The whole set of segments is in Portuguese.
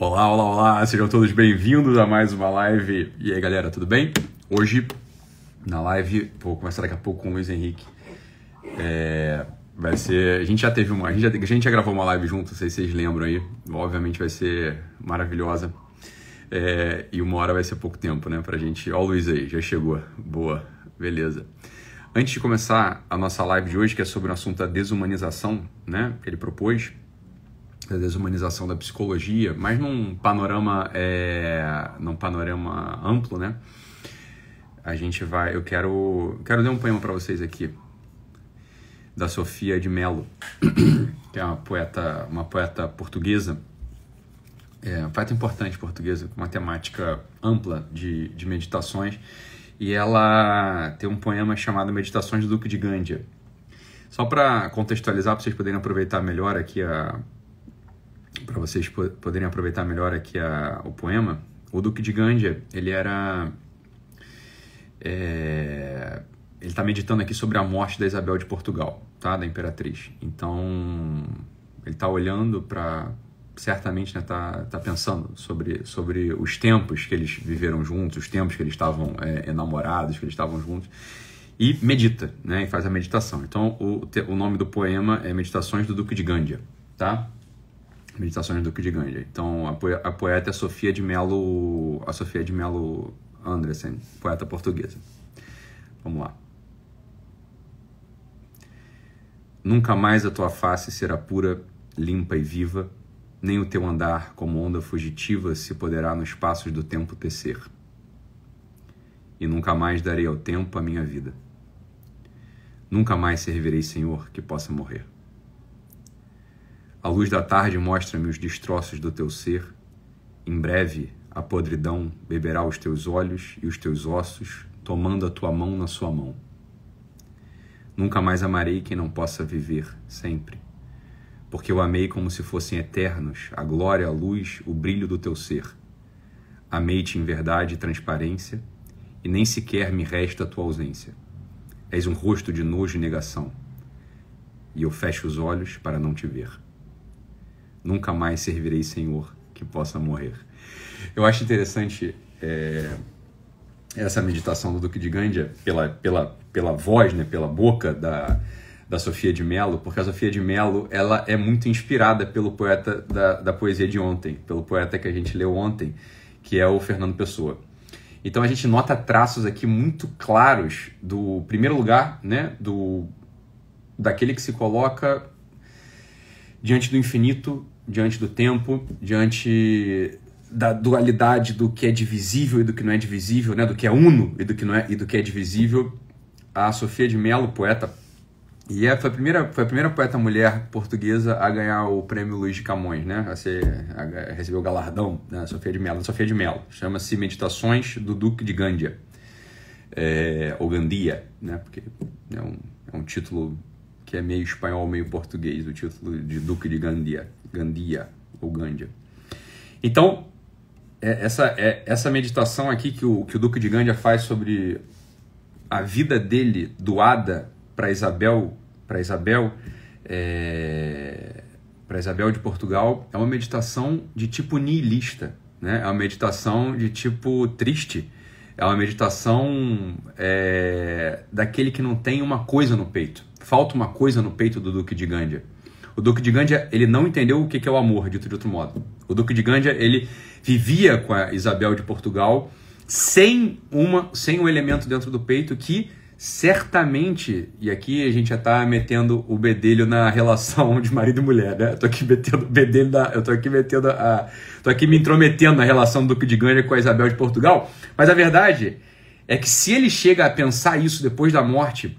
Olá, olá, olá, sejam todos bem-vindos a mais uma live. E aí, galera, tudo bem? Hoje, na live, vou começar daqui a pouco com o Luiz Henrique. É, vai ser. A gente já teve uma. A gente já, a gente já gravou uma live junto, não sei se vocês lembram aí. Obviamente vai ser maravilhosa. É, e uma hora vai ser pouco tempo, né, pra gente. Ó, o Luiz aí, já chegou. Boa, beleza. Antes de começar a nossa live de hoje, que é sobre o assunto da desumanização, né, que ele propôs, da desumanização da psicologia, mas num panorama, é, num panorama amplo, né? A gente vai, eu quero, quero ler um poema para vocês aqui da Sofia de Mello, que é uma poeta, uma poeta portuguesa, é, uma poeta importante portuguesa, com uma temática ampla de, de meditações, e ela tem um poema chamado Meditações do Duque de Gândia. Só para contextualizar, para vocês poderem aproveitar melhor aqui a para vocês poderem aproveitar melhor aqui a, o poema, o Duque de Gândia, ele era... É, ele está meditando aqui sobre a morte da Isabel de Portugal, tá? Da imperatriz. Então, ele está olhando para certamente está né, tá, tá pensando sobre, sobre os tempos que eles viveram juntos, os tempos que eles estavam é, enamorados, que eles estavam juntos, e medita, né, e faz a meditação. Então, o, o nome do poema é Meditações do Duque de Gândia, tá? Meditações do Duque. Então, a, poeta é Sofia de Melo, a Sofia de Melo Andressen, poeta portuguesa. Vamos lá. Nunca mais a tua face será pura, limpa e viva, nem o teu andar como onda fugitiva se poderá nos passos do tempo tecer. E nunca mais darei ao tempo a minha vida. Nunca mais servirei Senhor que possa morrer. A luz da tarde mostra-me os destroços do teu ser. Em breve, a podridão beberá os teus olhos e os teus ossos, tomando a tua mão na sua mão. Nunca mais amarei quem não possa viver sempre, porque eu amei como se fossem eternos a glória, a luz, o brilho do teu ser. Amei-te em verdade e transparência, e nem sequer me resta a tua ausência. És um rosto de nojo e negação, e eu fecho os olhos para não te ver nunca mais servirei Senhor que possa morrer. Eu acho interessante é, essa meditação do Duque de Gândia pela, pela, pela voz, né, pela boca da, da Sofia de Mello, porque a Sofia de Mello ela é muito inspirada pelo poeta da, da poesia de ontem, pelo poeta que a gente leu ontem, que é o Fernando Pessoa. Então a gente nota traços aqui muito claros do primeiro lugar, né, do daquele que se coloca diante do infinito diante do tempo, diante da dualidade do que é divisível e do que não é divisível, né? do que é uno e do que não é e do que é divisível. A Sofia de Mello, poeta, e é, foi, a primeira, foi a primeira poeta mulher portuguesa a ganhar o prêmio Luiz de Camões, né? A, ser, a receber o galardão, né? Sofia de Mello. Sofia de Mello. Chama-se Meditações do Duque de Gândia. É, ou Gandia, né? Porque é um, é um título que é meio espanhol, meio português, o título de Duque de Gandia. Gandia ou Gandia. Então, é, essa, é, essa meditação aqui que o, que o Duque de Gandia faz sobre a vida dele doada para Isabel, para Isabel, é, para Isabel de Portugal, é uma meditação de tipo nihilista, né? É uma meditação de tipo triste, é uma meditação é, daquele que não tem uma coisa no peito. Falta uma coisa no peito do Duque de Gandia. O Duque de Gândia, ele não entendeu o que é o amor, dito de outro modo. O Duque de Gândia, ele vivia com a Isabel de Portugal sem, uma, sem um elemento dentro do peito que certamente, e aqui a gente já está metendo o bedelho na relação de marido e mulher, né? Eu tô aqui metendo bedelho da, eu tô aqui metendo a, tô aqui me intrometendo na relação do Duque de Gândia com a Isabel de Portugal, mas a verdade é que se ele chega a pensar isso depois da morte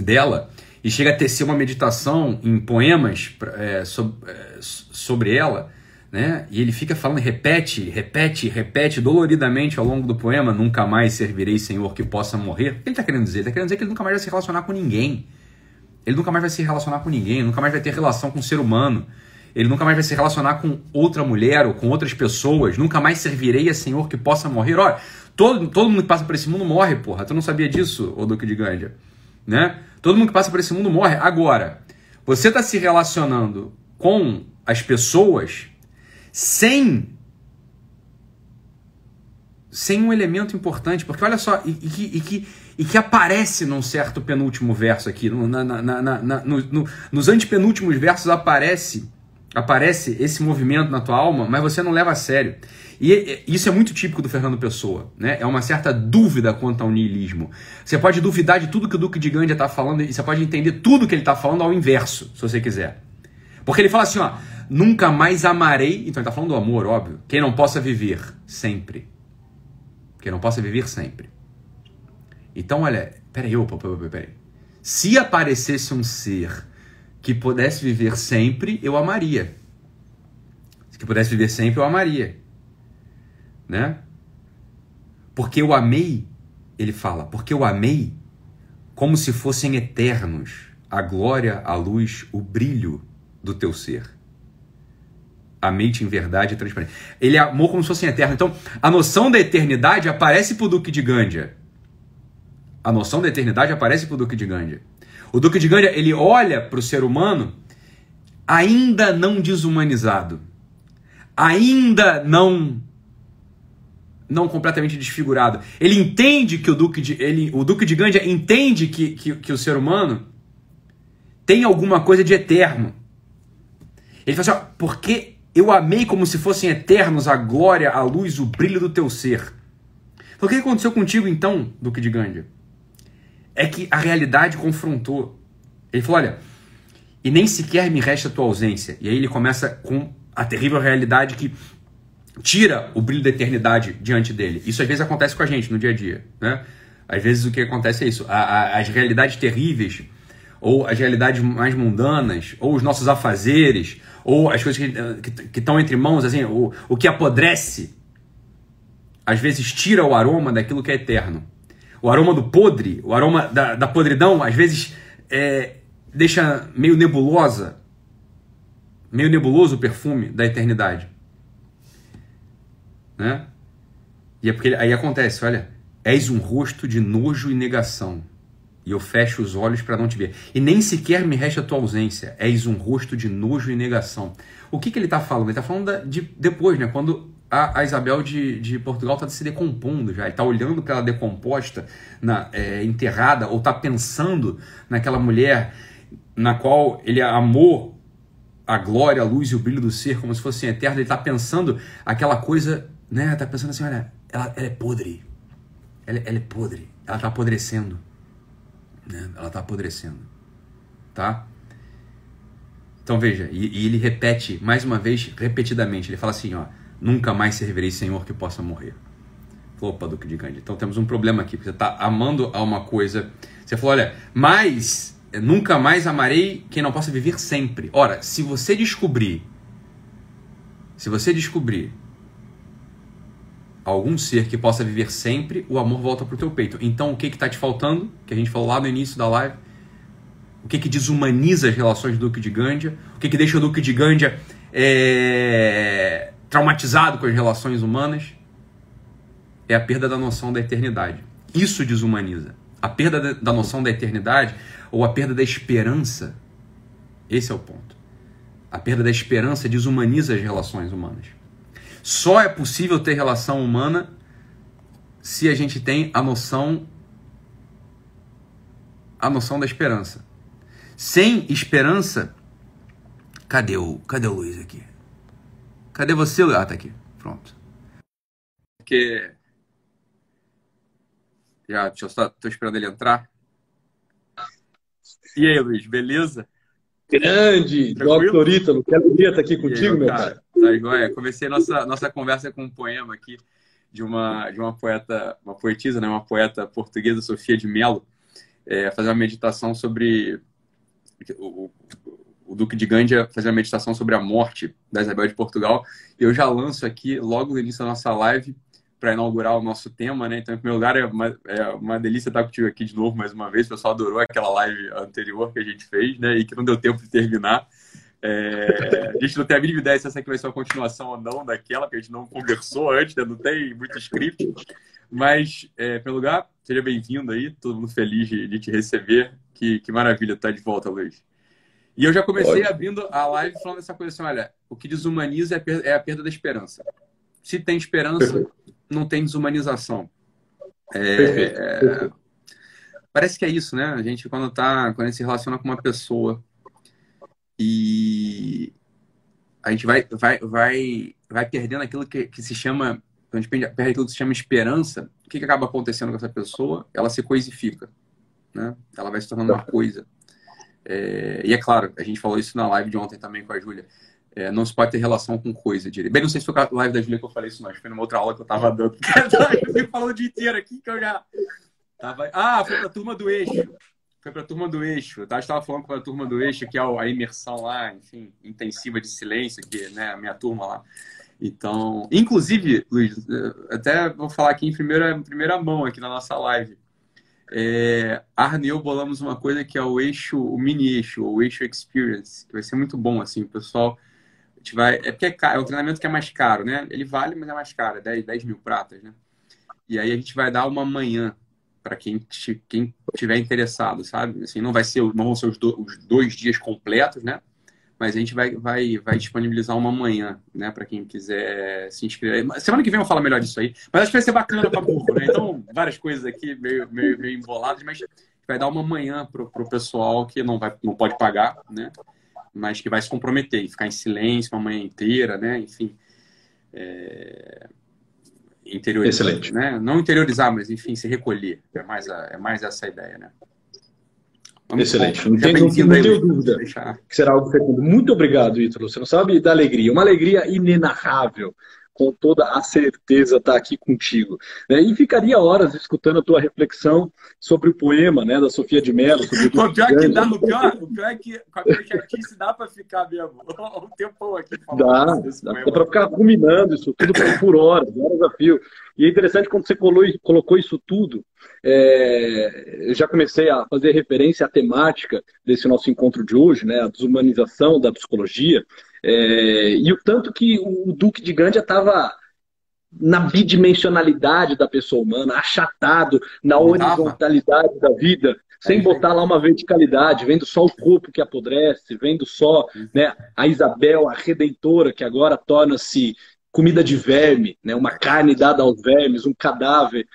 dela, e chega a tecer uma meditação em poemas é, sobre, é, sobre ela, né? E ele fica falando, repete, repete, repete doloridamente ao longo do poema: Nunca mais servirei Senhor que possa morrer. O que ele está querendo dizer? Ele está querendo dizer que ele nunca mais vai se relacionar com ninguém. Ele nunca mais vai se relacionar com ninguém, nunca mais vai ter relação com o ser humano. Ele nunca mais vai se relacionar com outra mulher ou com outras pessoas. Nunca mais servirei a Senhor que possa morrer. Olha, todo, todo mundo que passa por esse mundo morre, porra. Tu não sabia disso, ô Duque de Gândia? Né? Todo mundo que passa por esse mundo morre. Agora, você está se relacionando com as pessoas sem sem um elemento importante, porque olha só, e, e, que, e, que, e que aparece num certo penúltimo verso aqui, na, na, na, no, no, nos antepenúltimos versos aparece, aparece esse movimento na tua alma, mas você não leva a sério. E isso é muito típico do Fernando Pessoa, né? É uma certa dúvida quanto ao niilismo. Você pode duvidar de tudo que o Duque de Gandhi está falando e você pode entender tudo que ele está falando ao inverso, se você quiser. Porque ele fala assim, ó, nunca mais amarei, então ele está falando do amor, óbvio, quem não possa viver sempre que não possa viver sempre. Então, olha, peraí, opa, opa, peraí. Se aparecesse um ser que pudesse viver sempre, eu amaria. Se pudesse viver sempre, eu amaria. Né? Porque eu amei, ele fala, porque eu amei como se fossem eternos a glória, a luz, o brilho do teu ser amei-te em verdade e transparência. Ele amou como se fosse eterno. Então, a noção da eternidade aparece para o Duque de Gândia. A noção da eternidade aparece para o Duque de Gândia. O Duque de Gândia, ele olha para o ser humano ainda não desumanizado, ainda não não completamente desfigurado. Ele entende que o Duque de, ele, o Duque de Gândia entende que, que, que o ser humano tem alguma coisa de eterno. Ele fala assim, ó, porque eu amei como se fossem eternos a glória, a luz, o brilho do teu ser. Então, o que aconteceu contigo então, Duque de Gândia? É que a realidade confrontou. Ele falou: olha, e nem sequer me resta a tua ausência. E aí ele começa com a terrível realidade que tira o brilho da eternidade diante dele. Isso às vezes acontece com a gente no dia a dia. Né? Às vezes o que acontece é isso: a, a, as realidades terríveis, ou as realidades mais mundanas, ou os nossos afazeres, ou as coisas que estão entre mãos, assim, o, o que apodrece, às vezes tira o aroma daquilo que é eterno. O aroma do podre, o aroma da, da podridão, às vezes é, deixa meio nebulosa, meio nebuloso o perfume da eternidade. Né? E é porque aí acontece, olha, és um rosto de nojo e negação e eu fecho os olhos para não te ver. E nem sequer me resta a tua ausência. És um rosto de nojo e negação. O que, que ele está falando? Ele está falando de depois, né? Quando a, a Isabel de, de Portugal está se decompondo já. Ele está olhando para ela decomposta, na, é, enterrada, ou está pensando naquela mulher na qual ele amou a glória, a luz e o brilho do ser como se fosse eterno. Ele está pensando aquela coisa, né? Está pensando assim: olha, ela, ela é podre. Ela, ela é podre. Ela está apodrecendo né? Ela está apodrecendo, tá? Então veja, e, e, ele repete mais uma vez, repetidamente, ele fala assim, ó, nunca mais servirei Senhor que possa morrer. Opa, Duque de Gandhi. Então temos um problema aqui, porque você está amando a uma coisa. Você falou, olha, mas nunca mais amarei quem não possa viver sempre. Ora, se você descobrir, se você descobrir algum ser que possa viver sempre, o amor volta para o teu peito. Então, o que está te faltando? Que a gente falou lá no início da live. O que, que desumaniza as relações do Duque de Gândia? O que, que deixa o Duque de Gândia é, traumatizado com as relações humanas? É a perda da noção da eternidade. Isso desumaniza. A perda da noção da eternidade ou a perda da esperança. Esse é o ponto. A perda da esperança desumaniza as relações humanas. Só é possível ter relação humana se a gente tem a noção a noção da esperança. Sem esperança, cadê o cadê o Luiz aqui? Cadê você? Ah, tá aqui. Pronto. Porque já, deixa eu só, tô esperando ele entrar. E aí, Luiz, beleza? Grande, Dr. Ítalo, que alegria estar aqui contigo, aí, meu cara. Tá igual, Comecei nossa, nossa conversa com um poema aqui de uma, de uma poeta, uma poetisa, né, uma poeta portuguesa, Sofia de Mello, é, fazer uma meditação sobre o, o Duque de Gândia fazer uma meditação sobre a morte da Isabel de Portugal. Eu já lanço aqui, logo no início da nossa live, para inaugurar o nosso tema, né? Então, em primeiro lugar, é uma, é uma delícia estar contigo aqui de novo mais uma vez. O pessoal adorou aquela live anterior que a gente fez, né? E que não deu tempo de terminar. É, a gente não tem a mínima ideia se essa aqui vai ser uma continuação ou não daquela, que a gente não conversou antes, né? não tem muito script. Mas, é, primeiro lugar, seja bem-vindo aí, todo mundo feliz de, de, te receber. Que, que maravilha estar de volta, Luiz. E eu já comecei abrindo a live falando essa coisa assim: olha, o que desumaniza é a perda, é a perda da esperança. Se tem esperança, não tem desumanização. É, parece que é isso, né? A gente quando tá, quando a gente se relaciona com uma pessoa e a gente vai, vai, vai, vai perdendo aquilo que, que se chama, a gente perde aquilo que se chama esperança. O que, que acaba acontecendo com essa pessoa? Ela se coisifica, né? Ela vai se tornando uma coisa. É, e é claro, a gente falou isso na live de ontem também com a Júlia. É, não se pode ter relação com coisa direito. Bem, não sei se foi a live da Júlia que eu falei isso, mas foi numa outra aula que eu tava dando. eu falando o dia inteiro aqui que eu já. Tava... Ah, foi pra turma do eixo. Foi pra turma do eixo. Eu estava falando com a turma do eixo, que é a imersão lá, enfim, intensiva de silêncio, que né, a minha turma lá. Então, inclusive, Luiz, até vou falar aqui em primeira, primeira mão aqui na nossa live. É, Arne e eu bolamos uma coisa que é o eixo, o mini eixo, o eixo experience, que vai ser muito bom, assim, o pessoal gente vai. É porque é, caro, é um treinamento que é mais caro, né? Ele vale, mas é mais caro, é 10, 10 mil pratas, né? E aí a gente vai dar uma manhã para quem, quem tiver interessado, sabe? Assim, não vai ser, não vão ser os, do, os dois dias completos, né? Mas a gente vai, vai, vai disponibilizar uma manhã, né, para quem quiser se inscrever. Semana que vem eu falar melhor disso aí. Mas acho que vai ser bacana para burro, né? Então, várias coisas aqui meio, meio, meio emboladas, mas vai dar uma manhã pro, pro pessoal que não, vai, não pode pagar, né? mas que vai se comprometer e ficar em silêncio uma manhã inteira, né? Enfim. É... Interiorizar, Excelente. Né? Não interiorizar, mas enfim, se recolher. É mais, a, é mais essa a ideia, né? Vamos Excelente. Não, tenho, não tenho dúvida deixar... que será algo fecundo. Muito obrigado, Ítalo. Você não sabe da alegria. Uma alegria inenarrável com toda a certeza estar tá aqui contigo. Né? E ficaria horas escutando a tua reflexão sobre o poema né, da Sofia de Mello. Sobre o pior que dá, o pior, o pior é que com a minha chatice dá para ficar mesmo. Um tempão aqui falando Dá, dá para ficar ruminando isso tudo por horas, horas a fio. E é interessante quando você colocou isso tudo, é, eu já comecei a fazer referência à temática desse nosso encontro de hoje, né, a desumanização da psicologia, é, e o tanto que o Duque de Gandia estava na bidimensionalidade da pessoa humana, achatado na horizontalidade da vida, sem botar lá uma verticalidade, vendo só o corpo que apodrece, vendo só né, a Isabel, a redentora, que agora torna-se comida de verme, né, uma carne dada aos vermes, um cadáver.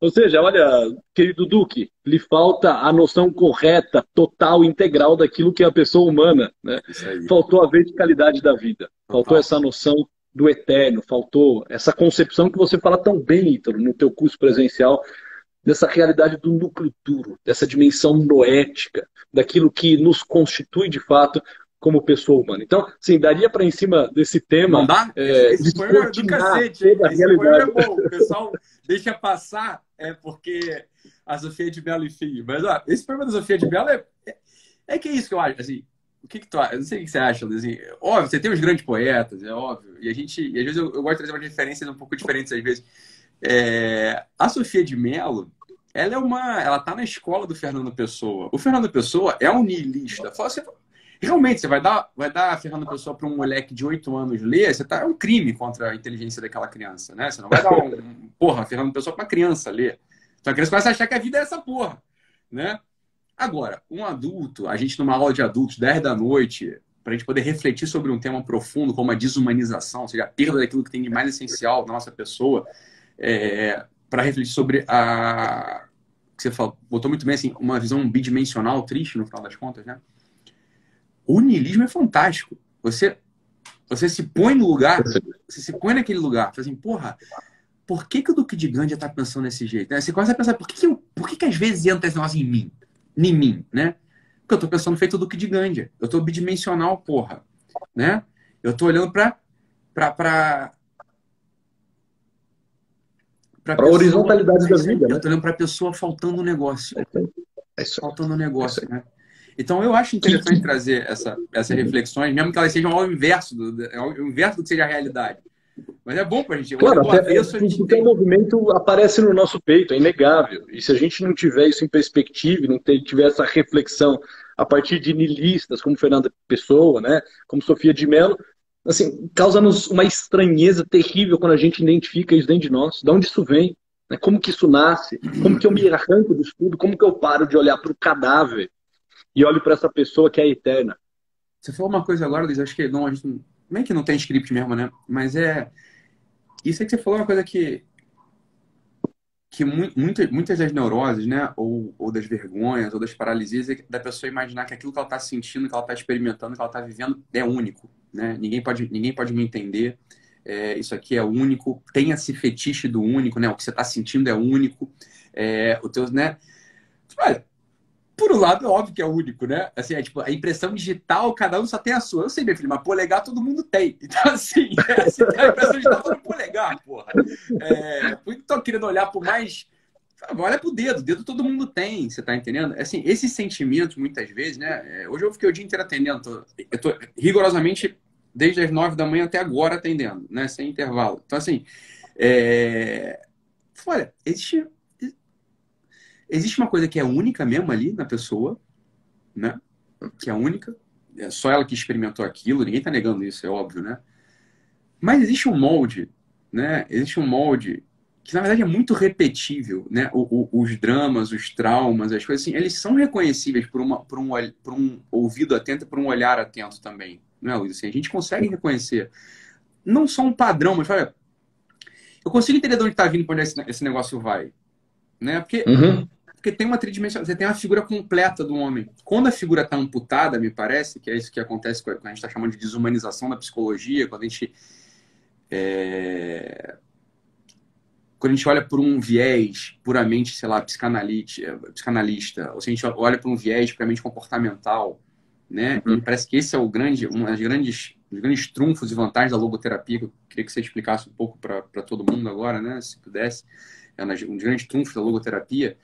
Ou seja, olha, querido Duque, lhe falta a noção correta, total, integral daquilo que é a pessoa humana. Né? Faltou a verticalidade da vida, faltou essa noção do eterno, faltou essa concepção que você fala tão bem, Ítalo, no teu curso presencial, dessa realidade do núcleo duro, dessa dimensão noética, daquilo que nos constitui de fato como pessoa humana. Então, sim, daria para em cima desse tema. Não dá? É, esse poema é do cacete. Esse poema é bom. O pessoal deixa passar, é porque a Sofia de Mello, enfim. Mas ó, esse poema da Sofia de Mello é, é, é, que é isso que eu acho. Assim, o que, que tu acha? Eu não sei o que você acha, assim, Óbvio, você tem os grandes poetas, é óbvio. E a gente, e às vezes eu, eu gosto de trazer umas referências um pouco diferentes, às vezes. É, a Sofia de Mello, ela é uma. Ela tá na escola do Fernando Pessoa. O Fernando Pessoa é um niilista. Fala, você, Realmente, você vai dar, vai dar a Fernanda Pessoa para um moleque de 8 anos ler, você tá, é um crime contra a inteligência daquela criança, né? Você não vai dar um. porra, Fernanda Pessoa para uma criança ler. Então a criança começa a achar que a vida é essa porra, né? Agora, um adulto, a gente numa aula de adultos, 10 da noite, para a gente poder refletir sobre um tema profundo como a desumanização, ou seja, a perda daquilo que tem de mais essencial na nossa pessoa, é, para refletir sobre a. que você falou, botou muito bem assim, uma visão bidimensional triste no final das contas, né? O niilismo é fantástico. Você, você se põe no lugar, você se põe naquele lugar, assim, porra, por que, que o Duque de Gandia está pensando desse jeito? Né? Você começa a pensar, por que, que, eu, por que, que às vezes entra esse negócio em mim? Em mim, né? Porque eu estou pensando feito o Duque de Gandia. Eu estou bidimensional, porra. Né? Eu estou olhando para para para a horizontalidade da vida. Eu estou olhando para a pessoa faltando um negócio. É isso. Faltando um negócio, é né? Então, eu acho interessante trazer essa, essas reflexões, mesmo que elas sejam ao inverso do, ao inverso do que seja a realidade. Mas é bom para a gente. Claro, até, avesso, a gente tem... o movimento aparece no nosso peito, é inegável. E se a gente não tiver isso em perspectiva, não tiver essa reflexão a partir de nilistas como Fernanda Pessoa, né, como Sofia de Mello, assim, causa-nos uma estranheza terrível quando a gente identifica isso dentro de nós. De onde isso vem? Né? Como que isso nasce? Como que eu me arranco do estudo? Como que eu paro de olhar para o cadáver e olho para essa pessoa que é eterna. Você falou uma coisa agora, Luiz, acho que não, a gente não, é que não tem script mesmo, né? Mas é. Isso aí que você falou é uma coisa que que muita, muitas das neuroses, né, ou, ou das vergonhas, ou das paralisias, é da pessoa imaginar que aquilo que ela está sentindo, que ela está experimentando, que ela está vivendo é único, né? Ninguém pode, ninguém pode me entender. É, isso aqui é único. Tem esse fetiche do único, né? O que você está sentindo é único. É, o teu, né? Olha, por um lado, é óbvio que é único, né? Assim, é tipo, a impressão digital, cada um só tem a sua. Eu sei, meu filho, mas polegar todo mundo tem. Então, assim, é, você tem a impressão digital, todo polegar, porra. É, por que tô querendo olhar por mais. Olha pro dedo, dedo todo mundo tem, você tá entendendo? Assim, esses sentimentos, muitas vezes, né? É, hoje eu fiquei o dia inteiro atendendo, eu tô rigorosamente desde as nove da manhã até agora atendendo, né? Sem intervalo. Então, assim, é... olha, existe Existe uma coisa que é única mesmo ali na pessoa, né? Que é única. É só ela que experimentou aquilo, ninguém tá negando isso, é óbvio, né? Mas existe um molde, né? Existe um molde que na verdade é muito repetível, né? O, o, os dramas, os traumas, as coisas assim, eles são reconhecíveis por, uma, por, um, por um ouvido atento, por um olhar atento também, não é, Luiz? Assim, a gente consegue reconhecer, não só um padrão, mas olha, eu consigo entender de onde está vindo, para onde esse, esse negócio vai, né? Porque uhum porque tem uma tridimensional, você tem uma figura completa do homem. Quando a figura está amputada, me parece, que é isso que acontece quando a gente está chamando de desumanização da psicologia, quando a gente. É... Quando a gente olha por um viés puramente, sei lá, psicanalista, ou se a gente olha por um viés puramente comportamental, né? Uhum. Me parece que esse é o grande, um dos grandes, os grandes trunfos e vantagens da logoterapia, que eu queria que você explicasse um pouco para todo mundo agora, né? Se pudesse. É um dos grandes trunfos da logoterapia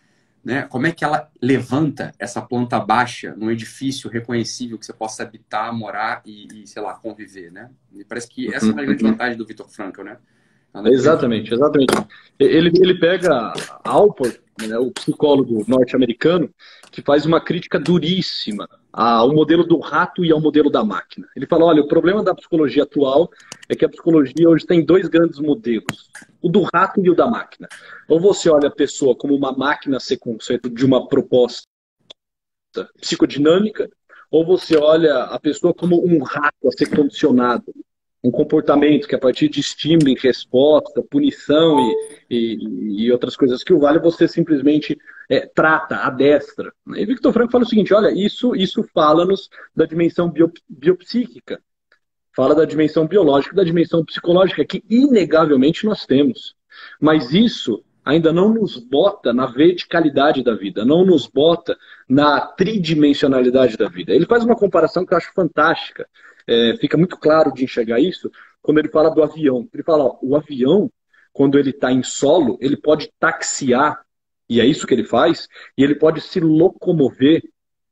né? Como é que ela levanta essa planta baixa num edifício reconhecível que você possa habitar, morar e, e sei lá, conviver, né? Me parece que essa é uma grande uhum. vantagem do Victor Frankl, né? Exatamente, exatamente. Ele, ele pega Alport, né, o psicólogo norte-americano, que faz uma crítica duríssima ao modelo do rato e ao modelo da máquina. Ele fala: olha, o problema da psicologia atual é que a psicologia hoje tem dois grandes modelos: o do rato e o da máquina. Ou você olha a pessoa como uma máquina ser conceito de uma proposta psicodinâmica, ou você olha a pessoa como um rato a ser condicionado um comportamento que a partir de estímulo, resposta, punição e, e, e, outras coisas que o vale, você simplesmente é, trata, adestra. E Victor Franco fala o seguinte, olha, isso, isso fala-nos da dimensão bio, biopsíquica, fala da dimensão biológica, da dimensão psicológica, que inegavelmente nós temos. Mas isso ainda não nos bota na verticalidade da vida, não nos bota na tridimensionalidade da vida. Ele faz uma comparação que eu acho fantástica é, fica muito claro de enxergar isso quando ele fala do avião. Ele fala, ó, o avião, quando ele está em solo, ele pode taxiar, e é isso que ele faz, e ele pode se locomover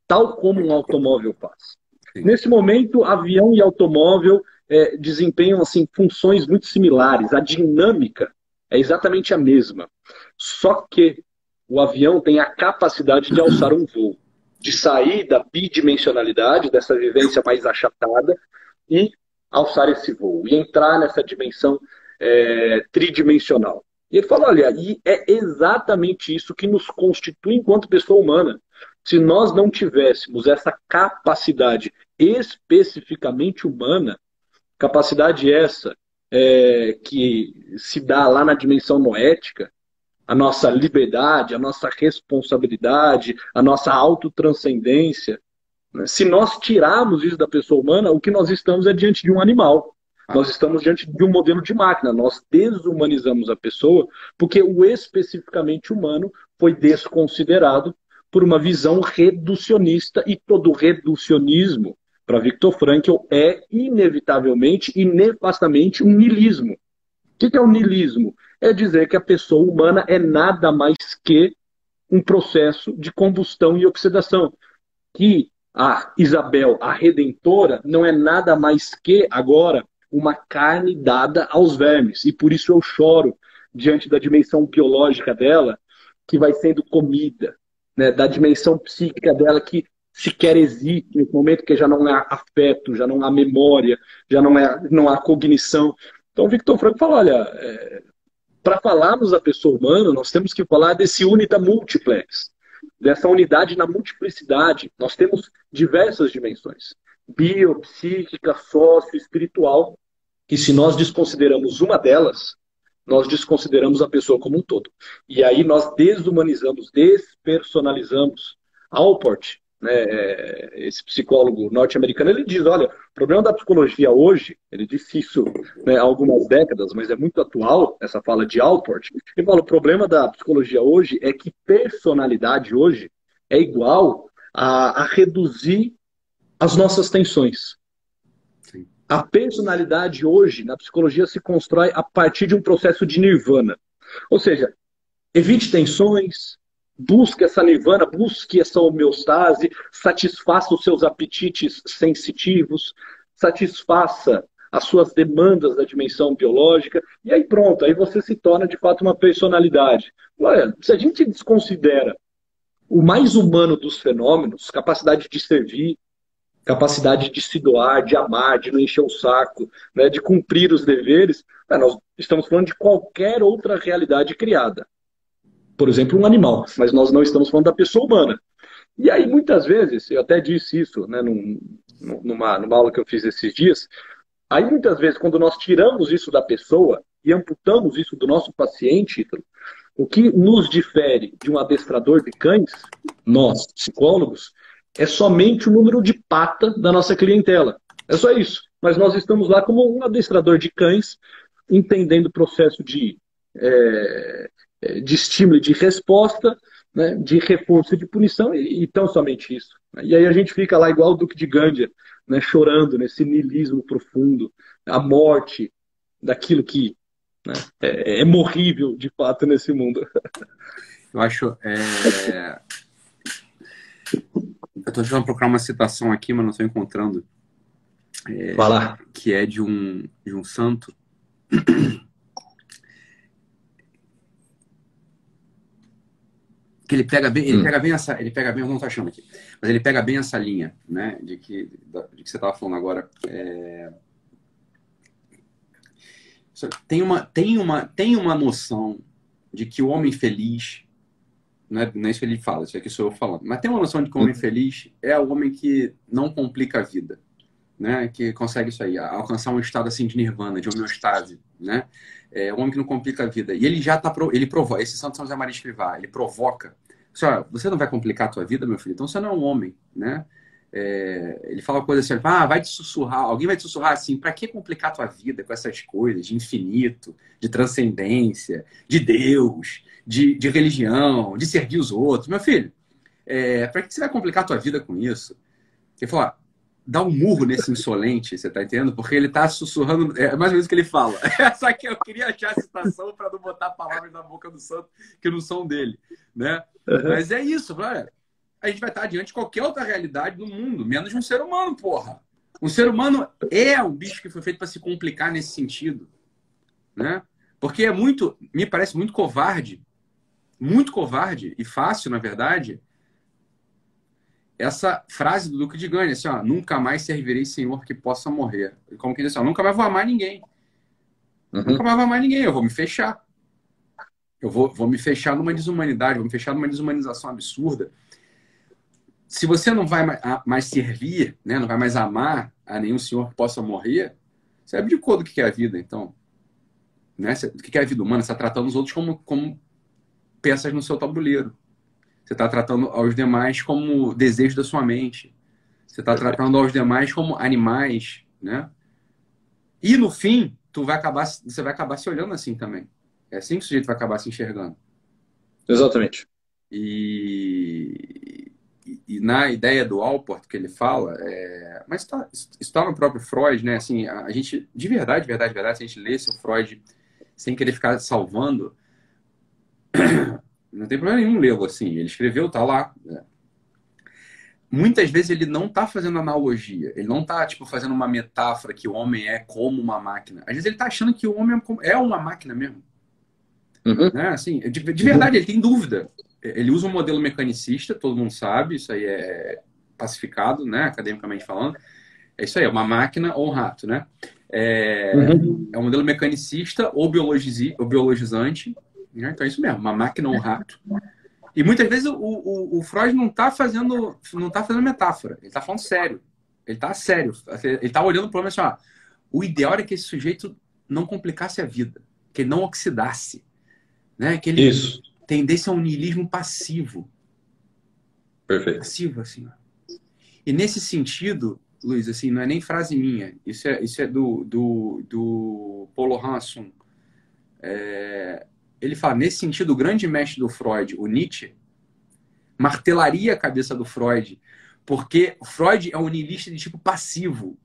tal como um automóvel faz. Sim. Nesse momento, avião e automóvel é, desempenham assim funções muito similares. A dinâmica é exatamente a mesma. Só que o avião tem a capacidade de alçar um voo de sair da bidimensionalidade, dessa vivência mais achatada, e alçar esse voo, e entrar nessa dimensão é, tridimensional. E ele fala: olha, e é exatamente isso que nos constitui enquanto pessoa humana. Se nós não tivéssemos essa capacidade especificamente humana, capacidade essa é, que se dá lá na dimensão noética, a nossa liberdade, a nossa responsabilidade, a nossa autotranscendência. Né? Se nós tirarmos isso da pessoa humana, o que nós estamos é diante de um animal. Nós estamos diante de um modelo de máquina. Nós desumanizamos a pessoa porque o especificamente humano foi desconsiderado por uma visão reducionista e todo reducionismo, para Victor Frankl, é inevitavelmente e nefastamente um nilismo. O que é o nilismo? É dizer que a pessoa humana é nada mais que um processo de combustão e oxidação. Que a Isabel, a redentora, não é nada mais que agora uma carne dada aos vermes. E por isso eu choro diante da dimensão biológica dela, que vai sendo comida, né? da dimensão psíquica dela que sequer existe nesse momento, que já não há afeto, já não há memória, já não, é, não há cognição. Então, Victor Franco fala: olha, é, para falarmos da pessoa humana, nós temos que falar desse unita multiplex, dessa unidade na multiplicidade. Nós temos diversas dimensões: bio, psíquica, sócio, espiritual. E se nós desconsideramos uma delas, nós desconsideramos a pessoa como um todo. E aí nós desumanizamos, despersonalizamos. Alport, né, é, esse psicólogo norte-americano, ele diz, olha, o problema da psicologia hoje, ele disse isso né, há algumas décadas, mas é muito atual, essa fala de Alport, ele fala, o problema da psicologia hoje é que personalidade hoje é igual a, a reduzir as nossas tensões. A personalidade hoje, na psicologia, se constrói a partir de um processo de nirvana. Ou seja, evite tensões, busque essa nirvana, busque essa homeostase, satisfaça os seus apetites sensitivos, satisfaça as suas demandas da dimensão biológica, e aí pronto, aí você se torna de fato uma personalidade. Olha, se a gente desconsidera o mais humano dos fenômenos, capacidade de servir, capacidade de se doar, de amar, de não encher o saco, né, de cumprir os deveres, né, nós estamos falando de qualquer outra realidade criada. Por exemplo, um animal, mas nós não estamos falando da pessoa humana. E aí, muitas vezes, eu até disse isso né, num, numa, numa aula que eu fiz esses dias, aí muitas vezes, quando nós tiramos isso da pessoa e amputamos isso do nosso paciente, o que nos difere de um adestrador de cães, nós, psicólogos, é somente o número de pata da nossa clientela. É só isso. Mas nós estamos lá como um adestrador de cães, entendendo o processo de, é, de estímulo e de resposta, né, de reforço e de punição, e, e, tão somente isso. E aí a gente fica lá igual o Duque de Gândia, né, chorando nesse niilismo profundo, a morte daquilo que né, é, é morrível de fato nesse mundo. Eu acho. É... Eu estou tentando procurar uma citação aqui, mas não estou encontrando. É, Vai lá. Que é de um, de um santo. Que ele pega bem, ele hum. pega bem essa, ele pega bem, eu não estou achando aqui, mas ele pega bem essa linha, né, de que, de que você estava falando agora. É... Tem uma, tem uma, tem uma noção de que o homem feliz não é, não é isso que ele fala, isso aqui sou eu falando. Mas tem uma noção de que o homem feliz é o homem que não complica a vida, né? Que consegue isso aí, alcançar um estado assim de nirvana, de homeostase, né? É o homem que não complica a vida. E ele já tá, ele provoca, esse Santo São José Maria Escrivá, ele provoca. Senhora, você não vai complicar a tua vida, meu filho? Então você não é um homem, né? É, ele fala coisa assim, ah, vai te sussurrar, alguém vai te sussurrar assim, para que complicar a tua vida com essas coisas de infinito, de transcendência, de Deus, de, de religião, de servir os outros. Meu filho, é, para que você vai complicar a tua vida com isso? Ele falou, ah, dá um murro nesse insolente, você tá entendendo? Porque ele tá sussurrando, é mais ou menos o que ele fala. Só que eu queria achar a citação para não botar palavras na boca do santo que não são dele, né? Uhum. Mas é isso, olha, a gente vai estar diante de qualquer outra realidade do mundo, menos de um ser humano, porra. Um ser humano é um bicho que foi feito para se complicar nesse sentido, né? Porque é muito, me parece muito covarde muito covarde e fácil, na verdade, essa frase do Duque de Gane, assim, ó, nunca mais servirei Senhor que possa morrer. Como que diz assim, ó, nunca mais vou amar ninguém. Uhum. Nunca mais vou amar ninguém, eu vou me fechar. Eu vou, vou me fechar numa desumanidade, vou me fechar numa desumanização absurda. Se você não vai mais servir, né, não vai mais amar a nenhum senhor que possa morrer, você abdicou do que é a vida, então. Né? O que é a vida humana? Você está tratando os outros como, como peças no seu tabuleiro. Você está tratando aos demais como desejo da sua mente. Você está tratando aos demais como animais, né? E no fim, tu vai acabar, você vai acabar se olhando assim também. É assim que o sujeito vai acabar se enxergando. Exatamente. E, e, e na ideia do Alport que ele fala, é, mas tá, isso está no próprio Freud, né? Assim, a, a gente, de verdade, verdade, verdade, se a gente lesse o Freud sem querer ficar salvando, não tem problema nenhum lê-lo assim. Ele escreveu, tá lá. Né? Muitas vezes ele não tá fazendo analogia, ele não tá tipo fazendo uma metáfora que o homem é como uma máquina. Às vezes ele tá achando que o homem é, é uma máquina mesmo. Uhum. Né? Assim, de, de verdade, ele tem dúvida. Ele usa um modelo mecanicista, todo mundo sabe, isso aí é pacificado, né, academicamente falando. É isso aí, é uma máquina ou um rato, né? É, uhum. é um modelo mecanicista ou, biologizi, ou biologizante, né? Então é isso mesmo, uma máquina ou um rato. E muitas vezes o, o, o Freud não está fazendo, não tá fazendo metáfora, ele está falando sério. Ele está sério. Ele está olhando para o problema assim, ó, o ideal é que esse sujeito não complicasse a vida. que ele não oxidasse, né? Que ele Isso. tendesse a um niilismo passivo. Perfeito. Passivo, assim. E nesse sentido, Luiz, assim, não é nem frase minha, isso é, isso é do, do, do Paulo Hansson. É, ele fala, nesse sentido, o grande mestre do Freud, o Nietzsche, martelaria a cabeça do Freud, porque Freud é um niilista de tipo passivo.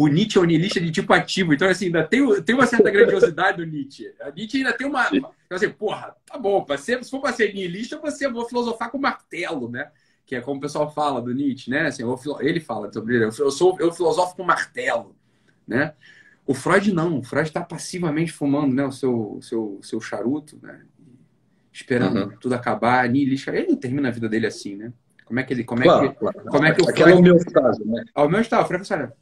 O Nietzsche é um niilista de tipo ativo. Então, assim, ainda tem, tem uma certa grandiosidade do Nietzsche. A Nietzsche ainda tem uma. uma então, assim, porra, tá bom, ser, se for para ser niilista, você vou filosofar com martelo, né? Que é como o pessoal fala do Nietzsche, né? Assim, ele fala sobre ele. Eu, sou, eu filosofo com martelo, né? O Freud não. O Freud está passivamente fumando né, o seu, seu, seu charuto, né? Esperando uhum. tudo acabar, niilista. Ele não termina a vida dele assim, né? Como é que ele. Como claro, é que, claro. Como é que o Freud. Aquela homeostase, né? A homeostase, o Freud olha,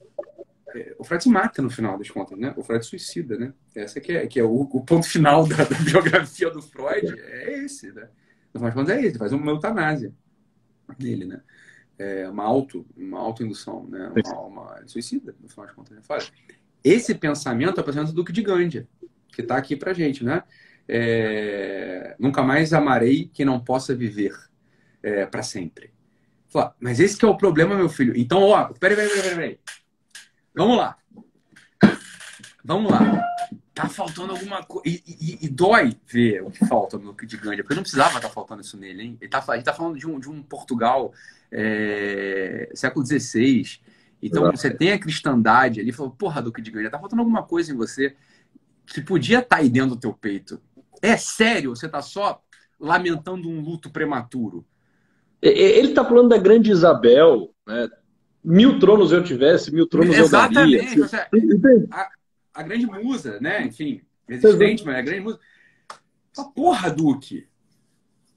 é, o Freud se mata no final das contas, né? O Freud suicida, né? Essa que é, que é o, o ponto final da, da, biografia do Freud, é esse, né? No final das contas é esse, ele faz uma eutanásia dele, né? É uma auto, uma autoindução, né? Uma, uma, ele suicida, no final das contas. Né? Fala. Esse pensamento é o pensamento do Duque de Gândia, que está aqui pra gente, né? É, nunca mais amarei quem não possa viver é, para sempre. Fala, mas esse que é o problema, meu filho. Então, ó, peraí, peraí, peraí, peraí. Vamos lá. Vamos lá. Tá faltando alguma coisa. E, e, e, dói ver o que falta no Kid Gandhi, porque não precisava estar tá faltando isso nele, hein? Ele tá, ele tá falando de um, de um Portugal é, século XVI. Então, Exato. você tem a cristandade ali, falou, porra, Duque de Gandhi, tá faltando alguma coisa em você que podia estar tá aí dentro do teu peito. É sério? Você tá só lamentando um luto prematuro? Ele está falando da grande Isabel, né? Mil tronos eu tivesse, mil tronos Exatamente. eu daria. A, a, grande musa, né? Enfim, resistente, mas a grande musa. Porra, Duque.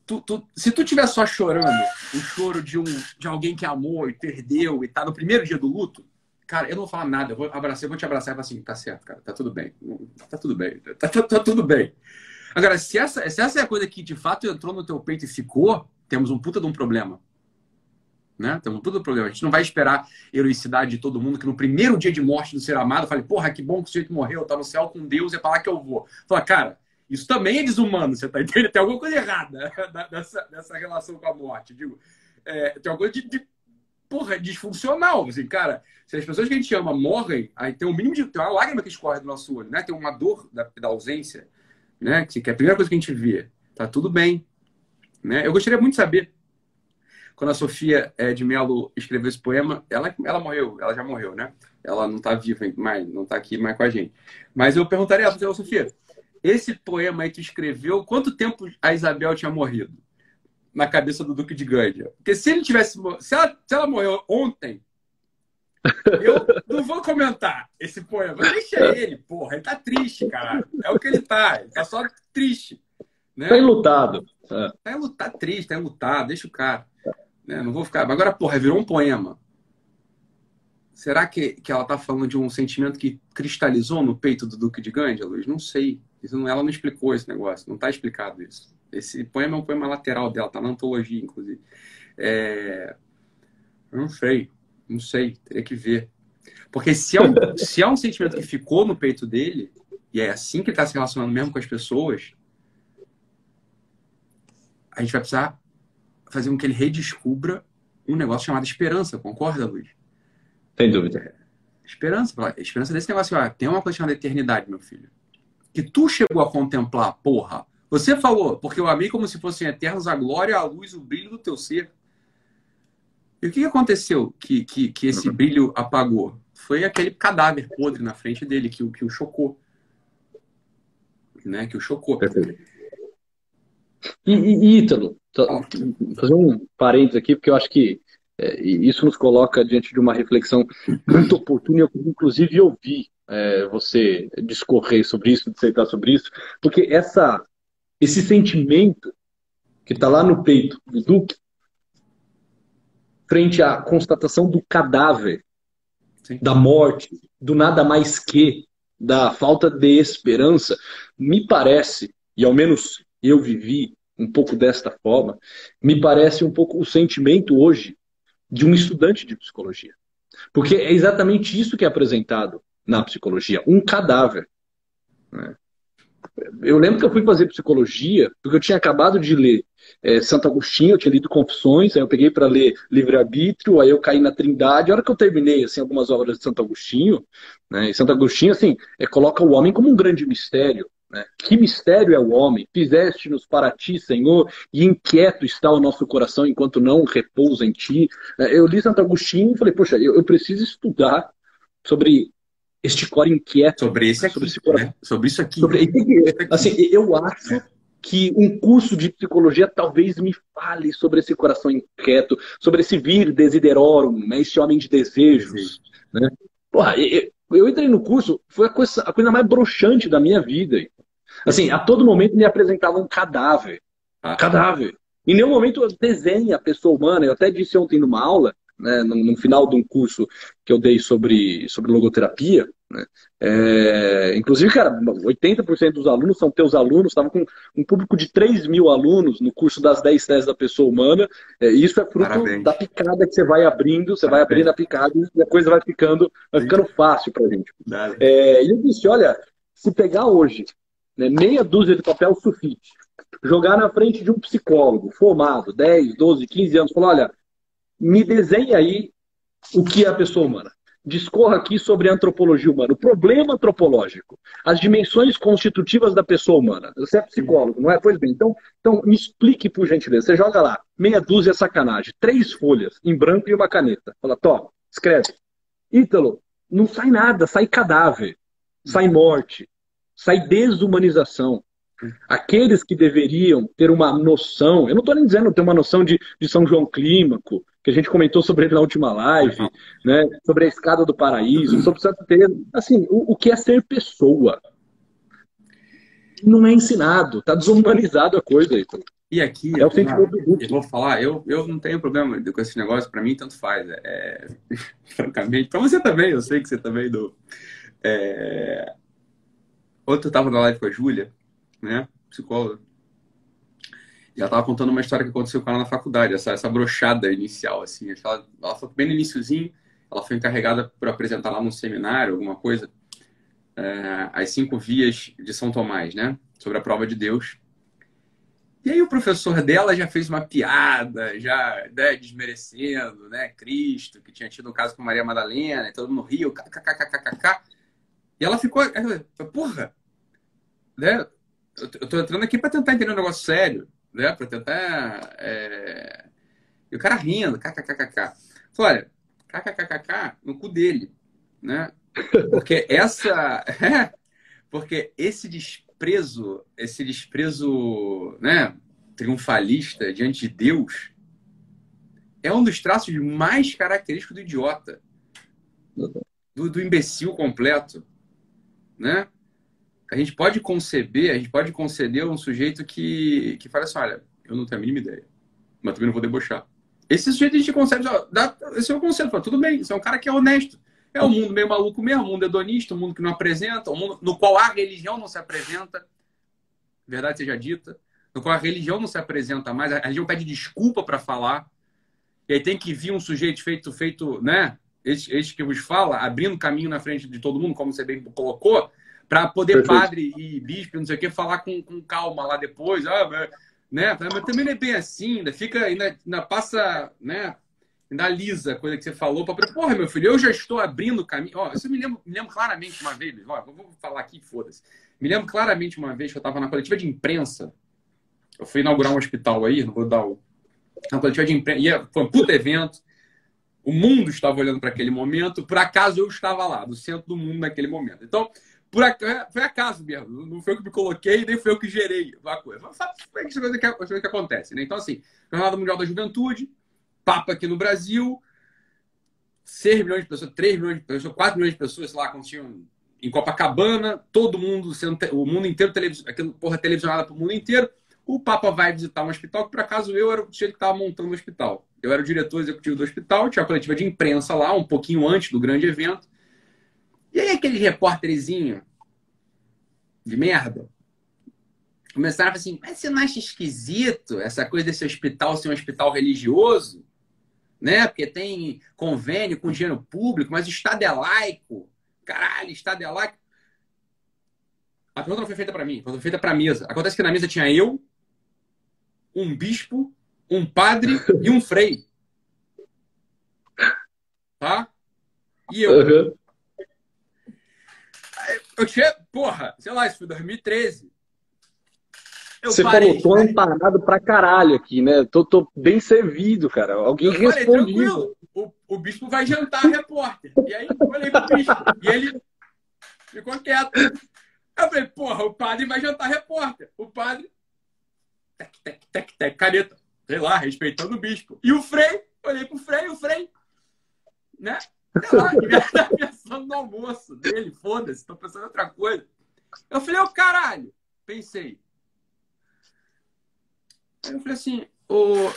Tu, tu, se tu estiver só chorando o choro de, um, de alguém que amou e perdeu e tá no primeiro dia do luto, cara, eu não vou falar nada. Eu vou abraçar, eu vou te abraçar e falar assim, tá certo, cara, tá tudo bem. Tá tudo bem. Tá, tá, tá tudo bem. Agora, se essa, se essa é a coisa que de fato entrou no teu peito e ficou, temos um puta de um problema. Né? Temos de um problema. A gente não vai esperar heroicidade de todo mundo que no primeiro dia de morte do ser amado fale, porra, que bom que o sujeito morreu, tá no céu com Deus, é para lá que eu vou. Fala, cara, isso também é desumano, você tá entendendo? Tem alguma coisa errada nessa, nessa relação com a morte. Digo, é, tem alguma coisa de, de porra, disfuncional. Assim, cara, se as pessoas que a gente ama morrem, aí tem um mínimo de. Tem uma lágrima que escorre do nosso olho, né? Tem uma dor da, da ausência, né? Que, que é a primeira coisa que a gente vê. Tá tudo bem. Né? Eu gostaria muito de saber, quando a Sofia é, de Mello escreveu esse poema, ela, ela morreu, ela já morreu, né? Ela não está viva mais, não está aqui mais com a gente. Mas eu perguntaria a ela, Sofia, esse poema aí que tu escreveu, quanto tempo a Isabel tinha morrido? Na cabeça do Duque de Gândia. Porque se ele tivesse. Se ela, se ela morreu ontem, eu não vou comentar esse poema. Deixa ele, porra. Ele tá triste, cara. É o que ele tá. Ele tá só triste. Né? Tá enlutado. É. Tá enlutado, tá triste, tá enlutado, deixa o cara. Né? Não vou ficar. Agora, porra, virou um poema. Será que, que ela tá falando de um sentimento que cristalizou no peito do Duque de Gandhi, Luiz? Não sei. Isso não, ela não explicou esse negócio, não tá explicado isso. Esse poema é um poema lateral dela, tá na antologia, inclusive. É... Eu não sei, não sei, teria que ver. Porque se é, um, se é um sentimento que ficou no peito dele, e é assim que ele está se relacionando mesmo com as pessoas, a gente vai precisar fazer com que ele redescubra um negócio chamado esperança, concorda, Luiz? Sem dúvida. É, esperança. Esperança desse negócio. Ó, tem uma coisa chamada eternidade, meu filho. Que tu chegou a contemplar, porra. Você falou, porque eu amei como se fossem eternos a glória, a luz, o brilho do teu ser. E o que aconteceu que, que, que esse uhum. brilho apagou? Foi aquele cadáver podre na frente dele que, que o chocou. Né? Que o chocou. Perfeito. E, e Ítalo, fazer um parênteses aqui, porque eu acho que é, isso nos coloca diante de uma reflexão muito oportuna, eu inclusive ouvi é, você discorrer sobre isso, dissertar sobre isso, porque essa, esse sentimento que está lá no peito do Duque, frente à constatação do cadáver, Sim. da morte, do nada mais que, da falta de esperança, me parece, e ao menos eu vivi um pouco desta forma, me parece um pouco o sentimento hoje de um estudante de psicologia. Porque é exatamente isso que é apresentado na psicologia, um cadáver. Né? eu lembro que eu fui fazer psicologia, porque eu tinha acabado de ler é, Santo Agostinho, eu tinha lido Confissões, aí eu peguei para ler Livre-Arbítrio, aí eu caí na Trindade. A hora que eu terminei assim, algumas obras de Santo Agostinho, né, e Santo Agostinho assim, é, coloca o homem como um grande mistério. Né? Que mistério é o homem? Fizeste-nos para ti, Senhor, e inquieto está o nosso coração enquanto não repousa em ti. É, eu li Santo Agostinho e falei, poxa, eu, eu preciso estudar sobre este cor inquieto. Sobre, esse aqui, sobre, esse né? sobre isso aqui. Sobre, assim, eu acho é. que um curso de psicologia talvez me fale sobre esse coração inquieto, sobre esse vir desiderorum, né? esse homem de desejos. Né? Porra, eu, eu entrei no curso, foi a coisa, a coisa mais broxante da minha vida. Assim, a todo momento me apresentava um cadáver. Ah. Cadáver. Em nenhum momento desenha a pessoa humana. Eu até disse ontem numa aula né, no, no, final de um curso que eu dei sobre, sobre logoterapia. Né, é, inclusive, cara, 80% dos alunos são teus alunos, estava com um público de 3 mil alunos no curso das 10 teses da pessoa humana. É, isso é fruto Parabéns. da picada que você vai abrindo, você Parabéns. vai abrindo a picada e a coisa vai ficando, vai ficando fácil para a gente. É, e eu disse: olha, se pegar hoje né, meia dúzia de papel sulfite, jogar na frente de um psicólogo formado, 10, 12, 15 anos, falar: olha me desenhe aí o que é a pessoa humana. Discorra aqui sobre a antropologia humana, o problema antropológico, as dimensões constitutivas da pessoa humana. Você é psicólogo, não é? Pois bem, então, então me explique, por gentileza. Você joga lá, meia dúzia sacanagem, três folhas em branco e uma caneta. Fala, Tó, escreve. Ítalo, não sai nada, sai cadáver, sai morte, sai desumanização. Aqueles que deveriam ter uma noção, eu não estou nem dizendo ter uma noção de, de São João Clímaco, que a gente comentou sobre ele na última live, né? sobre a escada do paraíso, sobre Santo Teresa. Assim, o, o que é ser pessoa? Não é ensinado, está desumanizado a coisa aí. E aqui, é eu, eu vou falar, eu, eu não tenho problema com esse negócio, para mim tanto faz. É, é francamente, para você também, eu sei que você também do. É... Ontem eu estava na live com a Júlia, né, psicóloga, e ela tava contando uma história que aconteceu com ela na faculdade, essa, essa brochada inicial, assim. Ela, ela foi bem no iníciozinho, ela foi encarregada por apresentar lá num seminário, alguma coisa, é, as cinco vias de São Tomás, né? Sobre a prova de Deus. E aí o professor dela já fez uma piada, já né, desmerecendo, né? Cristo, que tinha tido um caso com Maria Madalena, e todo mundo riu, kkkkkk. E ela ficou, porra, né? Eu tô entrando aqui para tentar entender um negócio sério né? Para tentar. É... E o cara rindo, kkkk. Olha, kkkk no cu dele, né? Porque essa. É, porque esse desprezo, esse desprezo, né? Triunfalista diante de Deus é um dos traços mais característicos do idiota, do, do imbecil completo, né? A gente pode conceber, a gente pode conceder um sujeito que, que fala assim, olha, eu não tenho a mínima ideia, mas também não vou debochar. Esse sujeito a gente concebe, dá, esse é o conceito, fala, tudo bem, você é um cara que é honesto. É um mundo meio maluco mesmo, um mundo hedonista, um mundo que não apresenta, um mundo no qual a religião não se apresenta, verdade seja dita, no qual a religião não se apresenta mais, a religião pede desculpa para falar, e aí tem que vir um sujeito feito, feito né, esse, esse que vos fala, abrindo caminho na frente de todo mundo, como você bem colocou, para poder Perfeito. padre e bispo, não sei o que, falar com, com calma lá depois. Ah, né? Mas também não é bem assim, ainda fica, ainda, ainda passa, né? Ainda lisa a coisa que você falou. Pra... Porra, meu filho, eu já estou abrindo o caminho. Ó, isso me lembro, me lembro claramente uma vez, ó, eu vou falar aqui, foda-se. Me lembro claramente uma vez que eu estava na coletiva de imprensa. Eu fui inaugurar um hospital aí, não vou dar o. Na coletiva de imprensa. Ia, foi um puto evento. O mundo estava olhando para aquele momento. Por acaso eu estava lá, no centro do mundo naquele momento. Então, por ac... Foi acaso mesmo. Não foi eu que me coloquei, nem foi eu que gerei a coisa. Sabe é que, coisa que, coisa que acontece, né? Então, assim, Jornada Mundial da Juventude, Papa aqui no Brasil, 6 milhões de pessoas, 3 milhões de pessoas, 4 milhões de pessoas, sei lá, quando tinham em Copacabana, todo mundo, sendo, o mundo inteiro, televis, aquilo, porra, televisionada para o mundo inteiro. O Papa vai visitar um hospital, que por acaso eu era o sujeito que estava montando o hospital. Eu era o diretor executivo do hospital, tinha a coletiva de imprensa lá, um pouquinho antes do grande evento. E aí aquele repórterzinho de merda começaram a falar assim, mas você não acha esquisito essa coisa desse hospital ser um hospital religioso? Né? Porque tem convênio com dinheiro público, mas o Estado é laico. Caralho, o Estado é laico. A pergunta não foi feita para mim, foi feita para a mesa. Acontece que na mesa tinha eu, um bispo, um padre e um frei. Tá? E eu. Uhum. Eu tinha, porra, sei lá, isso foi 2013. Eu Você parei, falou, tô amparado pra caralho aqui, né? Tô, tô bem servido, cara. Alguém respondido. O, o bispo vai jantar repórter. E aí eu falei pro bispo. E ele ficou quieto. Eu falei, porra, o padre vai jantar repórter. O padre. Tec, tec, tec, tec, caneta. Sei lá, respeitando o bispo. E o Frei, olhei pro Frei, o Frei. Né? Devia estar pensando no almoço dele, foda-se, tô pensando em outra coisa. Eu falei, ô oh, caralho. Pensei. Aí eu falei assim, ô.